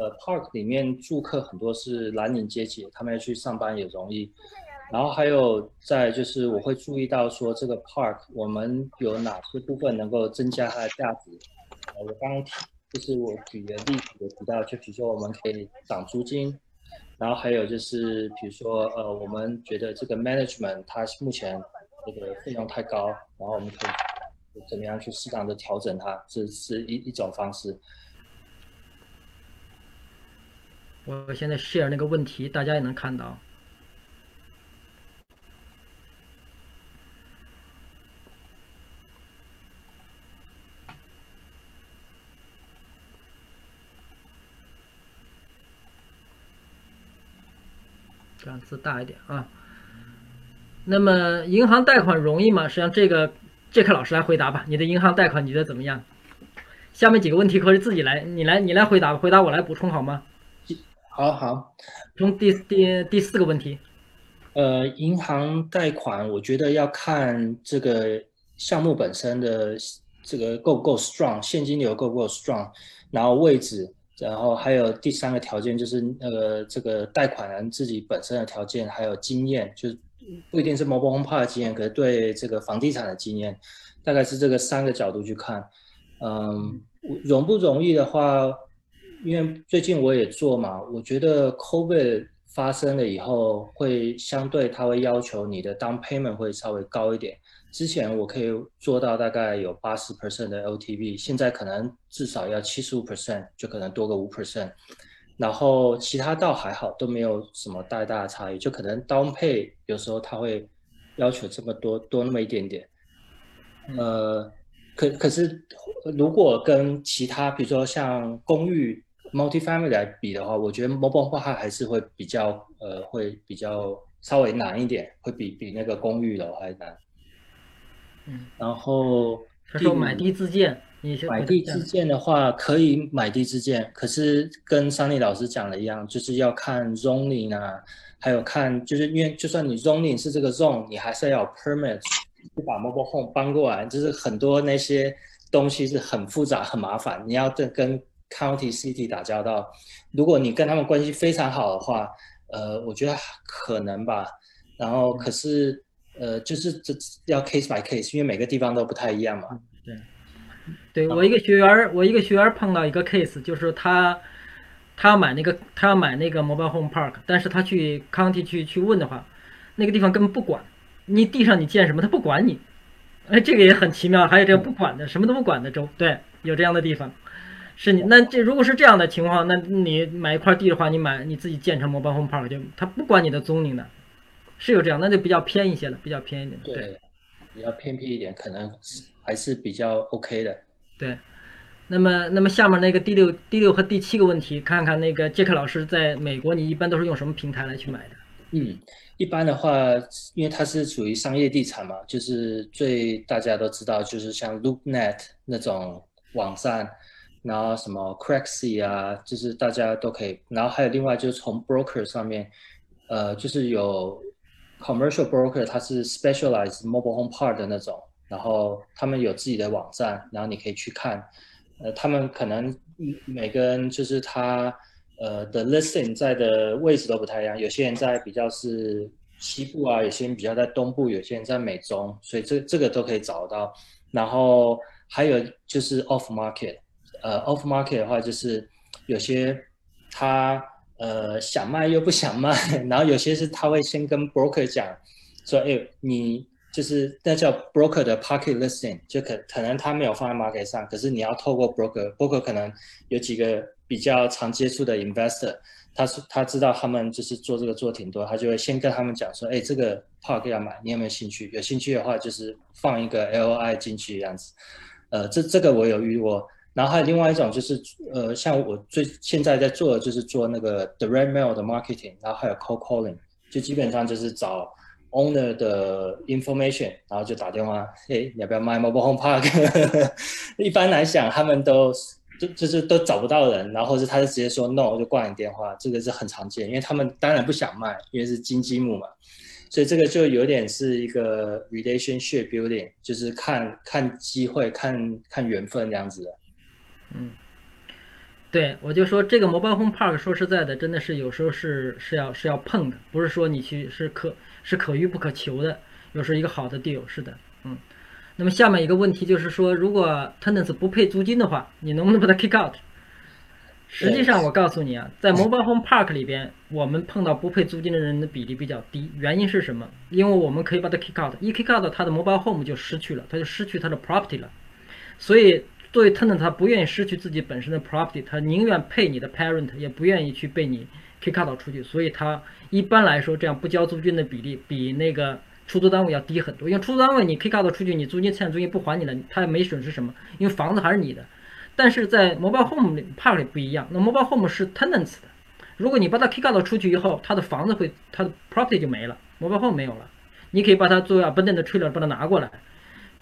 呃 park 里面住客很多是蓝领阶级，他们要去上班也容易。然后还有在就是我会注意到说这个 park 我们有哪些部分能够增加它的价值，呃，我刚刚提。就是我举的例子有提到，就比如说我们可以涨租金，然后还有就是比如说呃，我们觉得这个 management 它目前这个费用太高，然后我们可以怎么样去适当的调整它，这是一一种方式。我现在 share 那个问题，大家也能看到。字大一点啊。那么银行贷款容易吗？实际上这个杰克老师来回答吧。你的银行贷款你觉得怎么样？下面几个问题可以自己来，你来你来回答，回答我来补充好吗？好好。从第第第四个问题。呃，银行贷款我觉得要看这个项目本身的这个够不够 strong，现金流够不够 strong，然后位置。然后还有第三个条件就是那个这个贷款人自己本身的条件，还有经验，就是不一定是 mobile home park 的经验，可是对这个房地产的经验，大概是这个三个角度去看。嗯，容不容易的话，因为最近我也做嘛，我觉得 COVID 发生了以后，会相对他会要求你的 down payment 会稍微高一点。之前我可以做到大概有八十 percent 的 LTV，现在可能至少要七十五 percent，就可能多个五 percent。然后其他倒还好，都没有什么太大的差异，就可能 down pay 有时候他会要求这么多多那么一点点。呃，可可是如果跟其他比如说像公寓 multi-family 来比的话，我觉得 mobile 化还是会比较呃会比较稍微难一点，会比比那个公寓楼还难。嗯，然后他说买地自建，你买地自建的话可以买地自建，可是跟桑尼老师讲的一样，就是要看 zoning 啊，还有看就是因为就算你 zoning 是这个 zone，你还是要 permit 去把 mobile home 搬过来，就是很多那些东西是很复杂很麻烦，你要跟跟 county city 打交道。如果你跟他们关系非常好的话，呃，我觉得可能吧。然后可是。呃，就是这要 case by case，因为每个地方都不太一样嘛。对，对我一个学员，我一个学员碰到一个 case，就是他他要买那个他要买那个 mobile home park，但是他去 county 去去问的话，那个地方根本不管你地上你建什么，他不管你。哎，这个也很奇妙，还有这个不管的，什么都不管的州，对，有这样的地方。是你那这如果是这样的情况，那你买一块地的话，你买你自己建成 mobile home park，就他不管你的 zoning 的。是有这样，那就比较偏一些了，比较偏一点。对，比较偏僻一点，可能还是比较 OK 的。对，那么那么下面那个第六第六和第七个问题，看看那个杰克老师在美国，你一般都是用什么平台来去买的？嗯，一般的话，因为它是属于商业地产嘛，就是最大家都知道，就是像 LoopNet 那种网站，然后什么 Cracksy 啊，就是大家都可以。然后还有另外就是从 broker 上面，呃，就是有 commercial broker，它是 specialized mobile home park 的那种，然后他们有自己的网站，然后你可以去看，呃，他们可能每个人就是他。呃的 listing 在的位置都不太一样，有些人在比较是西部啊，有些人比较在东部，有些人在美中，所以这这个都可以找到。然后还有就是 off market，呃 off market 的话就是有些他呃想卖又不想卖，然后有些是他会先跟 broker 讲说，哎，你就是那叫 broker 的 pocket listing，就可可能他没有放在 market 上，可是你要透过 broker，broker 可能有几个。比较常接触的 investor，他是他知道他们就是做这个做挺多，他就会先跟他们讲说，哎，这个 park 要买，你有没有兴趣？有兴趣的话，就是放一个 LI 进去这样子。呃，这这个我有遇过。然后还有另外一种就是，呃，像我最现在在做的就是做那个 direct mail 的 marketing，然后还有 cold calling，就基本上就是找 owner 的 information，然后就打电话，哎，你要不要卖 mobile home park？一般来讲，他们都。就就是都找不到人，然后是他就直接说 no 就挂你电话，这个是很常见，因为他们当然不想卖，因为是金积木嘛，所以这个就有点是一个 relationship building，就是看看机会，看看缘分这样子的。嗯，对，我就说这个 mobile home park，说实在的，真的是有时候是是要是要碰的，不是说你去是可是可遇不可求的，有时候一个好的 deal 是的，嗯。那么下面一个问题就是说，如果 tenants 不配租金的话，你能不能把它 kick out？实际上，我告诉你啊，在 mobile home park 里边，我们碰到不配租金的人的比例比较低。原因是什么？因为我们可以把它 kick out，一 kick out，它的 mobile home 就失去了，它就失去它的 property 了。所以，作为 tenant，他不愿意失去自己本身的 property，他宁愿配你的 parent，也不愿意去被你 kick out 出去。所以，他一般来说这样不交租金的比例比那个。出租单位要低很多，因为出租单位你 kick out 出去，你租金欠租金不还你了，他也没损失什么，因为房子还是你的。但是在 mobile home 里 park 里不一样，那 mobile home 是 tenants 的，如果你把它 kick out 出去以后，他的房子会，他的 property 就没了，mobile home 没有了，你可以把它作为 abandoned trailer 把它拿过来，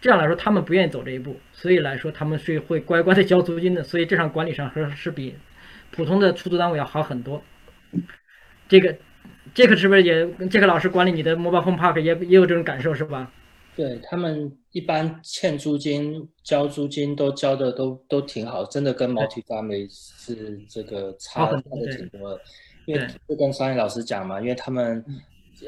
这样来说他们不愿意走这一步，所以来说他们是会乖乖的交租金的，所以这场管理上还是比普通的出租单位要好很多，这个。杰克是不是也杰克老师管理你的 mobile home park 也也有这种感受是吧？对他们一般欠租金、交租金都交的都都挺好，真的跟 multi family 是这个差差的挺多的。因为就跟商业老师讲嘛，因为他们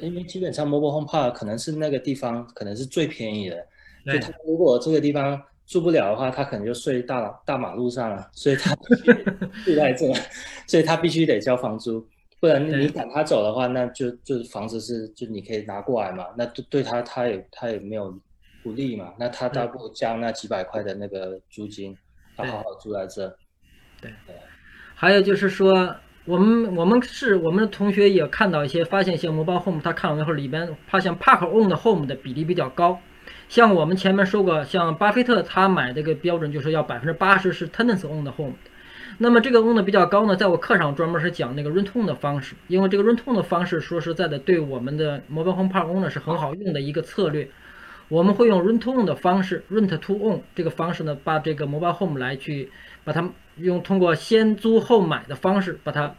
因为基本上 mobile home park 可能是那个地方可能是最便宜的，就他如果这个地方住不了的话，他可能就睡大大马路上了，所以他 住在这，所以他必须得交房租。不然你赶他走的话，那就就是房子是就你可以拿过来嘛，那对对他他也他也没有不利嘛，那他倒不如交那几百块的那个租金，他好好住在这。对对。还有就是说，我们我们是我们的同学也看到一些发现，像 mobile home，他看完以后里边发现 park own 的 home 的比例比较高，像我们前面说过，像巴菲特他买这个标准就是要百分之八十是 tenants own 的 home。那么这个 own 的比较高呢，在我课上专门是讲那个 rent home 的方式，因为这个 rent home 的方式说实在的，对我们的 mobile home park owner 是很好用的一个策略。我们会用 rent home 的方式，rent to own 这个方式呢，把这个 mobile home 来去把它用通过先租后买的方式把它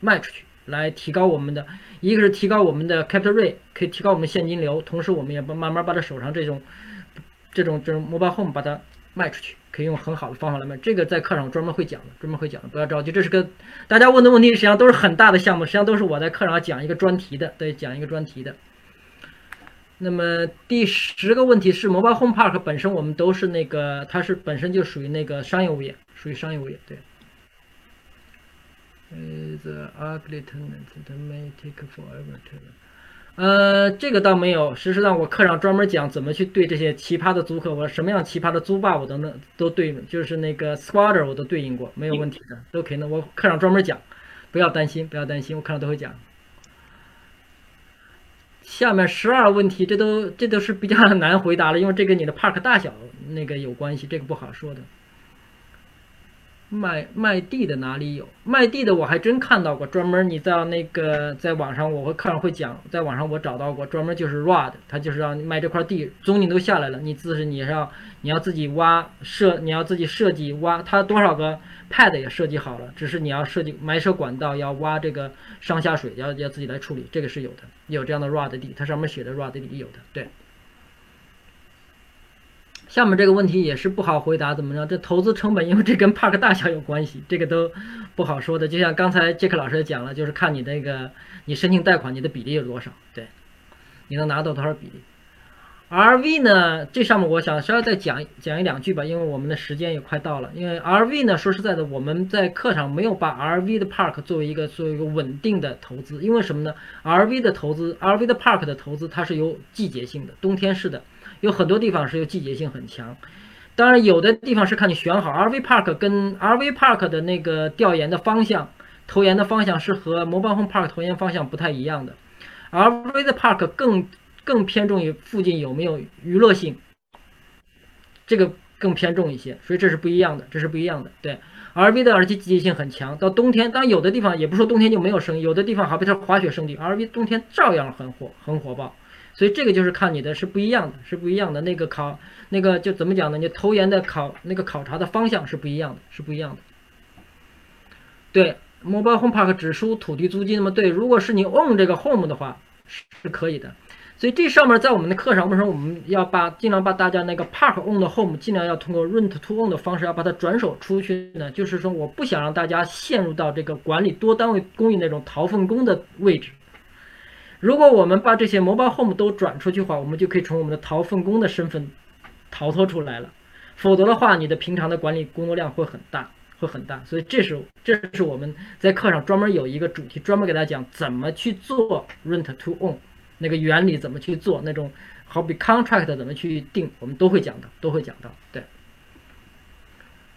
卖出去，来提高我们的一个是提高我们的 capital rate，可以提高我们现金流，同时我们也把慢慢把它手上这种这种这种 mobile home 把它卖出去。可以用很好的方法来卖，这个在课上我专门会讲的，专门会讲的，不要着急。这是个大家问的问题，实际上都是很大的项目，实际上都是我在课上讲一个专题的，对，讲一个专题的。那么第十个问题是，Mobile Home Park 本身我们都是那个，它是本身就属于那个商业物业，属于商业物业，对。The ugly tenant that may take forever to 呃，这个倒没有。事实上，我课上专门讲怎么去对这些奇葩的租客，我什么样奇葩的租霸，我都能都对，就是那个 squatter 我都对应过，没有问题的，都可以。那我课上专门讲，不要担心，不要担心，我课上都会讲。下面十二问题，这都这都是比较难回答了，因为这跟你的 park 大小那个有关系，这个不好说的。卖卖地的哪里有？卖地的我还真看到过，专门你在那个在网上我会看会讲，在网上我找到过，专门就是 rod，他就是让你卖这块地，租赁都下来了，你自是你要你要自己挖设，你要自己设计挖，它多少个 pad 也设计好了，只是你要设计埋设管道，要挖这个上下水，要要自己来处理，这个是有的，有这样的 rod 地，它上面写的 rod 地有的，对。下面这个问题也是不好回答，怎么着？这投资成本，因为这跟 park 大小有关系，这个都不好说的。就像刚才杰克老师也讲了，就是看你那个你申请贷款你的比例有多少，对，你能拿到多少比例。RV 呢，这上面我想稍微再讲讲一两句吧，因为我们的时间也快到了。因为 RV 呢，说实在的，我们在课上没有把 RV 的 park 作为一个作为一个稳定的投资，因为什么呢？RV 的投资，RV 的 park 的投资，它是有季节性的，冬天是的。有很多地方是有季节性很强，当然有的地方是看你选好。RV Park 跟 RV Park 的那个调研的方向、投研的方向是和 Mobile Home Park 投研方向不太一样的。RV 的 Park 更更偏重于附近有没有娱乐性，这个更偏重一些，所以这是不一样的，这是不一样的。对，RV 的而且季节性很强，到冬天，当然有的地方也不说冬天就没有生意，有的地方好比说滑雪胜地，RV 冬天照样很火，很火爆。所以这个就是看你的是不一样的，是不一样的。那个考那个就怎么讲呢？你投研的考那个考察的方向是不一样的，是不一样的。对，Mobile Home Park 只收土地租金，那么对，如果是你 own 这个 home 的话是可以的。所以这上面在我们的课上，为什么我们要把尽量把大家那个 park own 的 home 尽量要通过 rent to own 的方式要把它转手出去呢？就是说我不想让大家陷入到这个管理多单位公寓那种掏粪工的位置。如果我们把这些 mobile home 都转出去的话，我们就可以从我们的逃粪工的身份逃脱出来了。否则的话，你的平常的管理工作量会很大，会很大。所以这是这是我们在课上专门有一个主题，专门给大家讲怎么去做 rent to own 那个原理，怎么去做那种好比 contract 怎么去定，我们都会讲到，都会讲到。对。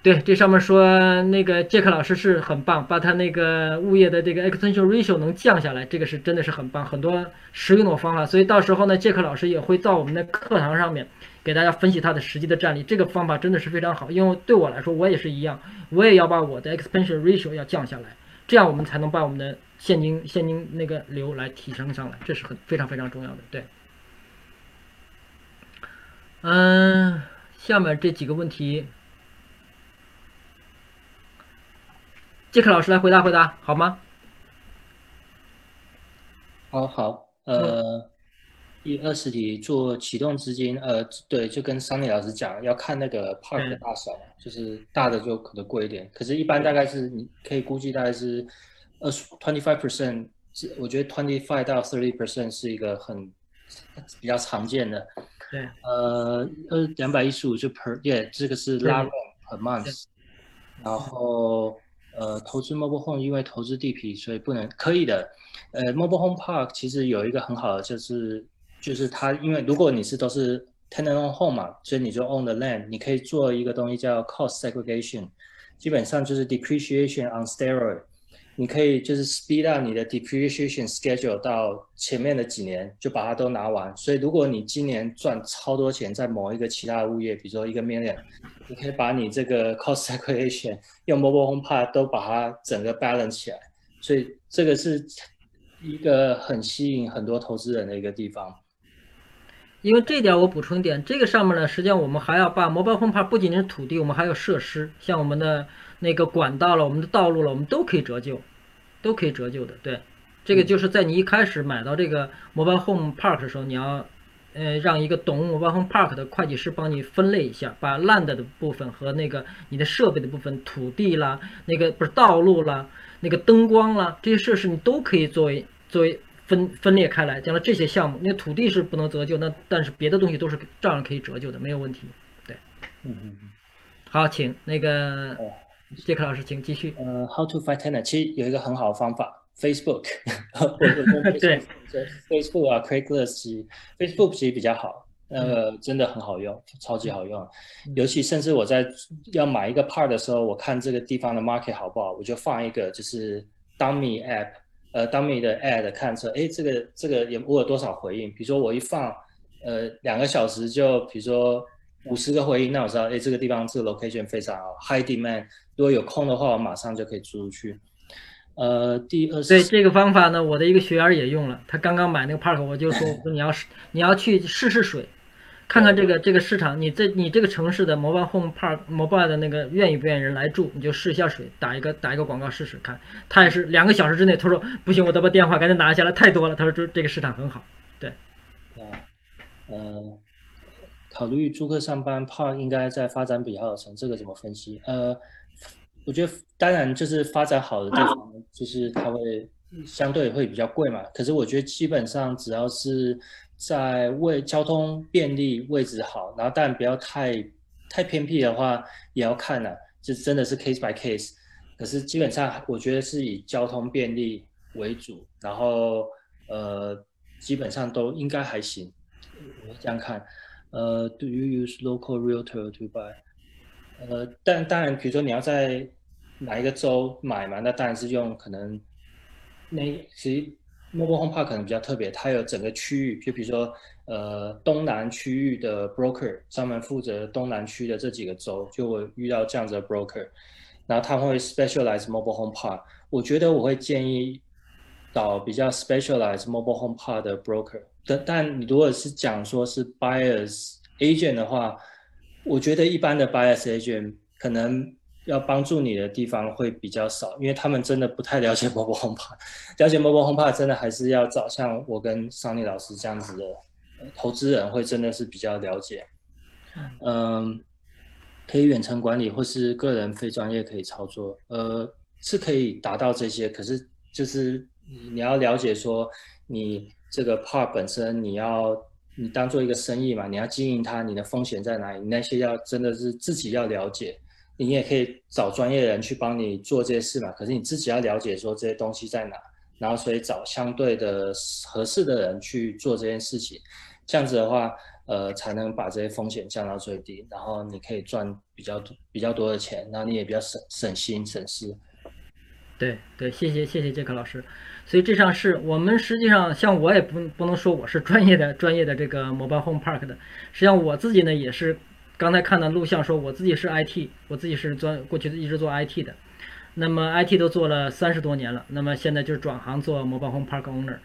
对，这上面说那个杰克老师是很棒，把他那个物业的这个 extension ratio 能降下来，这个是真的是很棒，很多实用的方法。所以到时候呢，杰克老师也会到我们的课堂上面给大家分析他的实际的战例。这个方法真的是非常好，因为对我来说，我也是一样，我也要把我的 expansion ratio 要降下来，这样我们才能把我们的现金现金那个流来提升上来，这是很非常非常重要的。对，嗯，下面这几个问题。杰克老师来回答回答好吗？好好，呃，一二十题做启动资金，呃，对，就跟桑尼老师讲，要看那个 park 的大小，就是大的就可能贵一点，可是，一般大概是你可以估计大概是二十 twenty five percent，我觉得 twenty five 到 thirty percent 是一个很比较常见的。对，呃，呃，两百一十五就 per year，这个是拉 per month，然后。呃，投资 mobile home 因为投资地皮，所以不能可以的。呃，mobile home park 其实有一个很好的，就是就是它，因为如果你是都是 tenant on home 嘛，所以你就 on the land，你可以做一个东西叫 cost segregation，基本上就是 depreciation on steroid。你可以就是 speed up 你的 depreciation schedule 到前面的几年就把它都拿完。所以如果你今年赚超多钱在某一个其他的物业，比如说一个 million，你可以把你这个 cost segregation 用 mobile home park 都把它整个 balance 起来。所以这个是一个很吸引很多投资人的一个地方。因为这点我补充一点，这个上面呢，实际上我们还要把 mobile home park 不仅仅是土地，我们还有设施，像我们的那个管道了，我们的道路了，我们都可以折旧。都可以折旧的，对，这个就是在你一开始买到这个 Mobile Home Park 的时候，你要，呃，让一个懂 Mobile Home Park 的会计师帮你分类一下，把 land 的部分和那个你的设备的部分，土地啦，那个不是道路啦，那个灯光啦，这些设施你都可以作为作为分分裂开来。将来这些项目，那土地是不能折旧，那但是别的东西都是照样可以折旧的，没有问题。对，嗯嗯嗯，好，请那个。杰克老师，请继续。呃，How to find tenant？其实有一个很好的方法，Facebook。对，Facebook 啊，Craigslist，Facebook 其实比较好，呃，真的很好用，超级好用。尤其甚至我在要买一个 part 的时候，我看这个地方的 market 好不好，我就放一个就是 dummy app，呃 dummy 的 ad 看说，哎，这个这个有我有多少回应？比如说我一放，呃，两个小时就比如说五十个回应，那我知道，哎，这个地方这个 location 非常好，high demand。如果有空的话，我马上就可以租出去。呃，第二对这个方法呢，我的一个学员也用了，他刚刚买那个 park，我就说，我说你要试，你要去试试水。看看这个这个市场，你这你这个城市的 mobile home park mobile 的那个愿意不愿意人来住，你就试一下水，打一个打一个广告试试看。他也是两个小时之内，他说不行，我得把电话赶紧拿下来，太多了。他说这这个市场很好，对。啊，呃，考虑租客上班 park 应该在发展比较好城，这个怎么分析？呃，我觉得当然就是发展好的地方，就是它会相对会比较贵嘛。可是我觉得基本上只要是。在位交通便利、位置好，然后但不要太太偏僻的话，也要看呢，就真的是 case by case。可是基本上我觉得是以交通便利为主，然后呃基本上都应该还行。我这样看，呃，Do you use local realtor to buy？呃，但当然，比如说你要在哪一个州买嘛，那当然是用可能那其实。Mobile Home Park 可能比较特别，它有整个区域，就比如说，呃，东南区域的 broker 专门负责东南区的这几个州，就会遇到这样子的 broker，然后他会 specialize Mobile Home Park。我觉得我会建议找比较 specialize Mobile Home Park 的 broker。但但你如果是讲说是 buyers agent 的话，我觉得一般的 buyers agent 可能。要帮助你的地方会比较少，因为他们真的不太了解 Mobile Home。了解 Mobile Home 真的还是要找像我跟桑尼老师这样子的投资人，会真的是比较了解。嗯，可以远程管理或是个人非专业可以操作，呃，是可以达到这些。可是就是你要了解说，你这个 part 本身，你要你当做一个生意嘛，你要经营它，你的风险在哪里？那些要真的是自己要了解。你也可以找专业人去帮你做这些事嘛，可是你自己要了解说这些东西在哪，然后所以找相对的合适的人去做这件事情，这样子的话，呃，才能把这些风险降到最低，然后你可以赚比较多比较多的钱，然后你也比较省省心省事。对对，谢谢谢谢杰克老师，所以这上是我们实际上像我也不不能说我是专业的专业的这个 mobile home park 的，实际上我自己呢也是。刚才看到录像说，我自己是 IT，我自己是专过去一直做 IT 的，那么 IT 都做了三十多年了，那么现在就是转行做 Mobile Home Park Owner。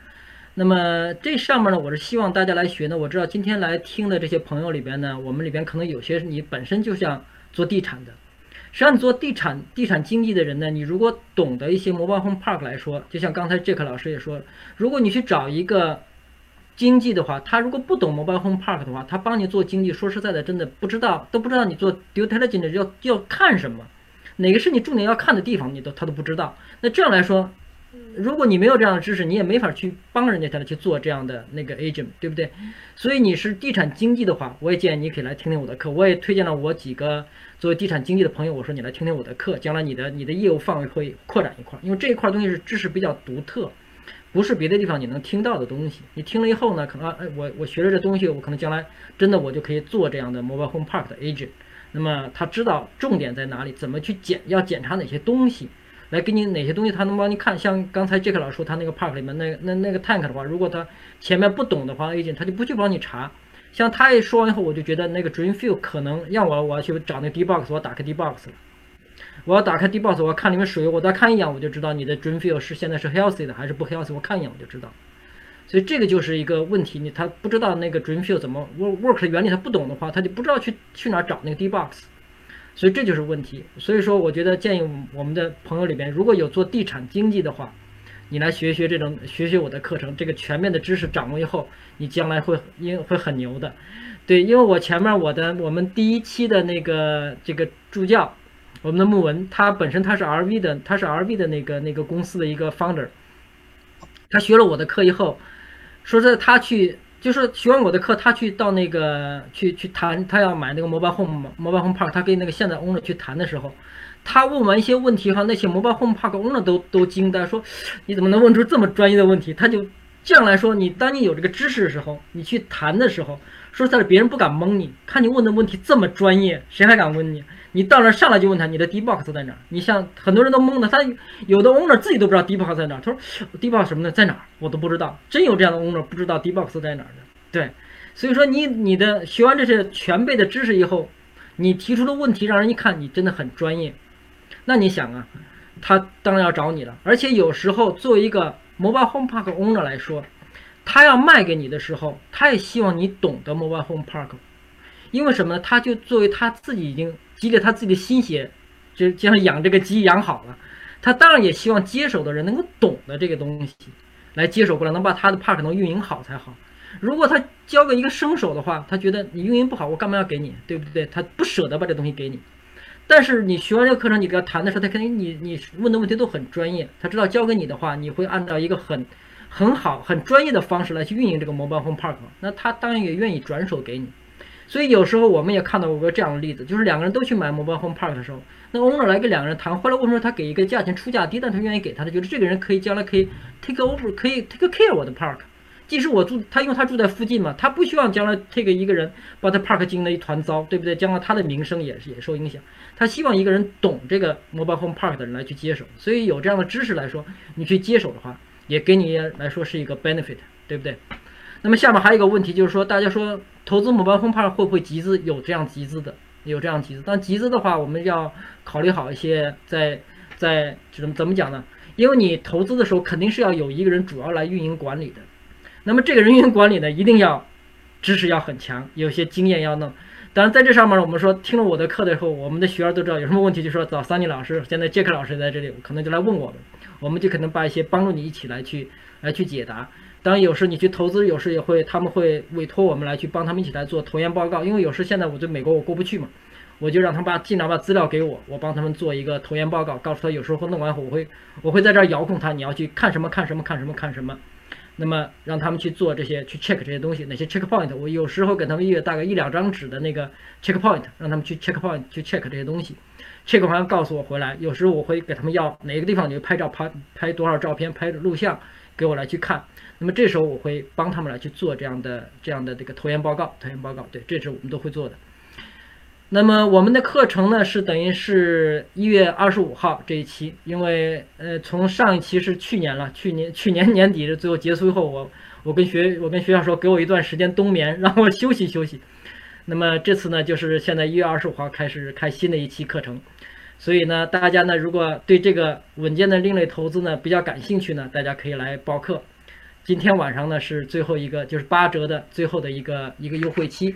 那么这上面呢，我是希望大家来学呢。我知道今天来听的这些朋友里边呢，我们里边可能有些你本身就像做地产的，实际上你做地产地产经济的人呢，你如果懂得一些 Mobile Home Park 来说，就像刚才 Jack 老师也说，如果你去找一个。经济的话，他如果不懂 mobile home park 的话，他帮你做经济，说实在的，真的不知道，都不知道你做 due diligence 要要看什么，哪个是你重点要看的地方，你都他都不知道。那这样来说，如果你没有这样的知识，你也没法去帮人家他去做这样的那个 agent，对不对？所以你是地产经济的话，我也建议你可以来听听我的课。我也推荐了我几个作为地产经济的朋友，我说你来听听我的课，将来你的你的业务范围会扩展一块，因为这一块东西是知识比较独特。不是别的地方你能听到的东西，你听了以后呢，可能哎，我我学了这东西，我可能将来真的我就可以做这样的 mobile home park 的 agent。那么他知道重点在哪里，怎么去检，要检查哪些东西，来给你哪些东西他能帮你看。像刚才杰克老师说他那个 park 里面那那那个 tank 的话，如果他前面不懂的话，agent 他就不去帮你查。像他一说完以后，我就觉得那个 dream field 可能让我我要去找那 d box，我打开 d box 了。我要打开 D box，我要看里面水，我再看一眼，我就知道你的 dream field 是现在是 healthy 的还是不 healthy。我看一眼我就知道，所以这个就是一个问题。你他不知道那个 dream field 怎么 work work 的原理，他不懂的话，他就不知道去去哪找那个 D box。所以这就是问题。所以说，我觉得建议我们的朋友里边，如果有做地产经济的话，你来学学这种学学我的课程，这个全面的知识掌握以后，你将来会因会很牛的。对，因为我前面我的我们第一期的那个这个助教。我们的木文，他本身他是 RV 的，他是 RV 的那个那个公司的一个 founder。他学了我的课以后，说是他去，就是学完我的课，他去到那个去去谈，他要买那个 mobile home mobile home park，他跟那个现在 owner 去谈的时候，他问完一些问题哈，那些 mobile home park owner 都都惊呆，说你怎么能问出这么专业的问题？他就这样来说，你当你有这个知识的时候，你去谈的时候，说实在，别人不敢蒙你。看你问的问题这么专业，谁还敢问你？你到那上来就问他你的 D box 在哪儿？你像很多人都懵的，他有的 owner 自己都不知道 D box 在哪儿。他说 D box 什么的在哪儿，我都不知道。真有这样的 owner 不知道 D box 在哪儿的。对，所以说你你的学完这些全备的知识以后，你提出的问题让人一看你真的很专业，那你想啊，他当然要找你了。而且有时候作为一个 Mobile Home Park owner 来说，他要卖给你的时候，他也希望你懂得 Mobile Home Park，因为什么呢？他就作为他自己已经积累他自己的心血，就就像养这个鸡养好了，他当然也希望接手的人能够懂得这个东西，来接手过来，能把他的 park 能运营好才好。如果他交给一个生手的话，他觉得你运营不好，我干嘛要给你，对不对？他不舍得把这东西给你。但是你学完这个课程，你跟他谈的时候，他肯定你你问的问题都很专业，他知道交给你的话，你会按照一个很很好很专业的方式来去运营这个 mobile home park，那他当然也愿意转手给你。所以有时候我们也看到过这样的例子，就是两个人都去买 mobile home park 的时候，那 owner 来跟两个人谈，后来为什么他给一个价钱出价低，但他愿意给他，他觉得这个人可以将来可以 take over，可以 take care 我的 park。即使我住他，因为他住在附近嘛，他不希望将来这个一个人把他 park 经营的一团糟，对不对？将来他的名声也是也受影响。他希望一个人懂这个 mobile home park 的人来去接手，所以有这样的知识来说，你去接手的话，也给你来说是一个 benefit，对不对？那么下面还有一个问题就是说，大家说投资 mobile home park 会不会集资？有这样集资的，有这样集资，但集资的话，我们要考虑好一些，在在怎么怎么讲呢？因为你投资的时候肯定是要有一个人主要来运营管理的。那么这个人员管理呢，一定要知识要很强，有些经验要弄。当然在这上面，我们说听了我的课的时候，我们的学员都知道有什么问题，就说找桑尼老师，现在杰克老师在这里，可能就来问我们，我们就可能把一些帮助你一起来去来去解答。当然有时你去投资，有时也会他们会委托我们来去帮他们一起来做投研报告，因为有时现在我在美国我过不去嘛，我就让他们把尽量把资料给我，我帮他们做一个投研报告，告诉他有时候弄完后我会我会在这儿遥控他，你要去看什么看什么看什么看什么。那么让他们去做这些，去 check 这些东西，哪些 check point，我有时候给他们一个大概一两张纸的那个 check point，让他们去 check point 去 check 这些东西，check 完告诉我回来。有时候我会给他们要哪个地方你就拍照拍拍多少照片，拍录像给我来去看。那么这时候我会帮他们来去做这样的这样的这个投研报告，投研报告，对，这是我们都会做的。那么我们的课程呢是等于是一月二十五号这一期，因为呃从上一期是去年了，去年去年年底的最后结束以后，我我跟学我跟学校说给我一段时间冬眠，让我休息休息。那么这次呢就是现在一月二十五号开始开新的一期课程，所以呢大家呢如果对这个稳健的另类投资呢比较感兴趣呢，大家可以来报课。今天晚上呢是最后一个就是八折的最后的一个一个优惠期。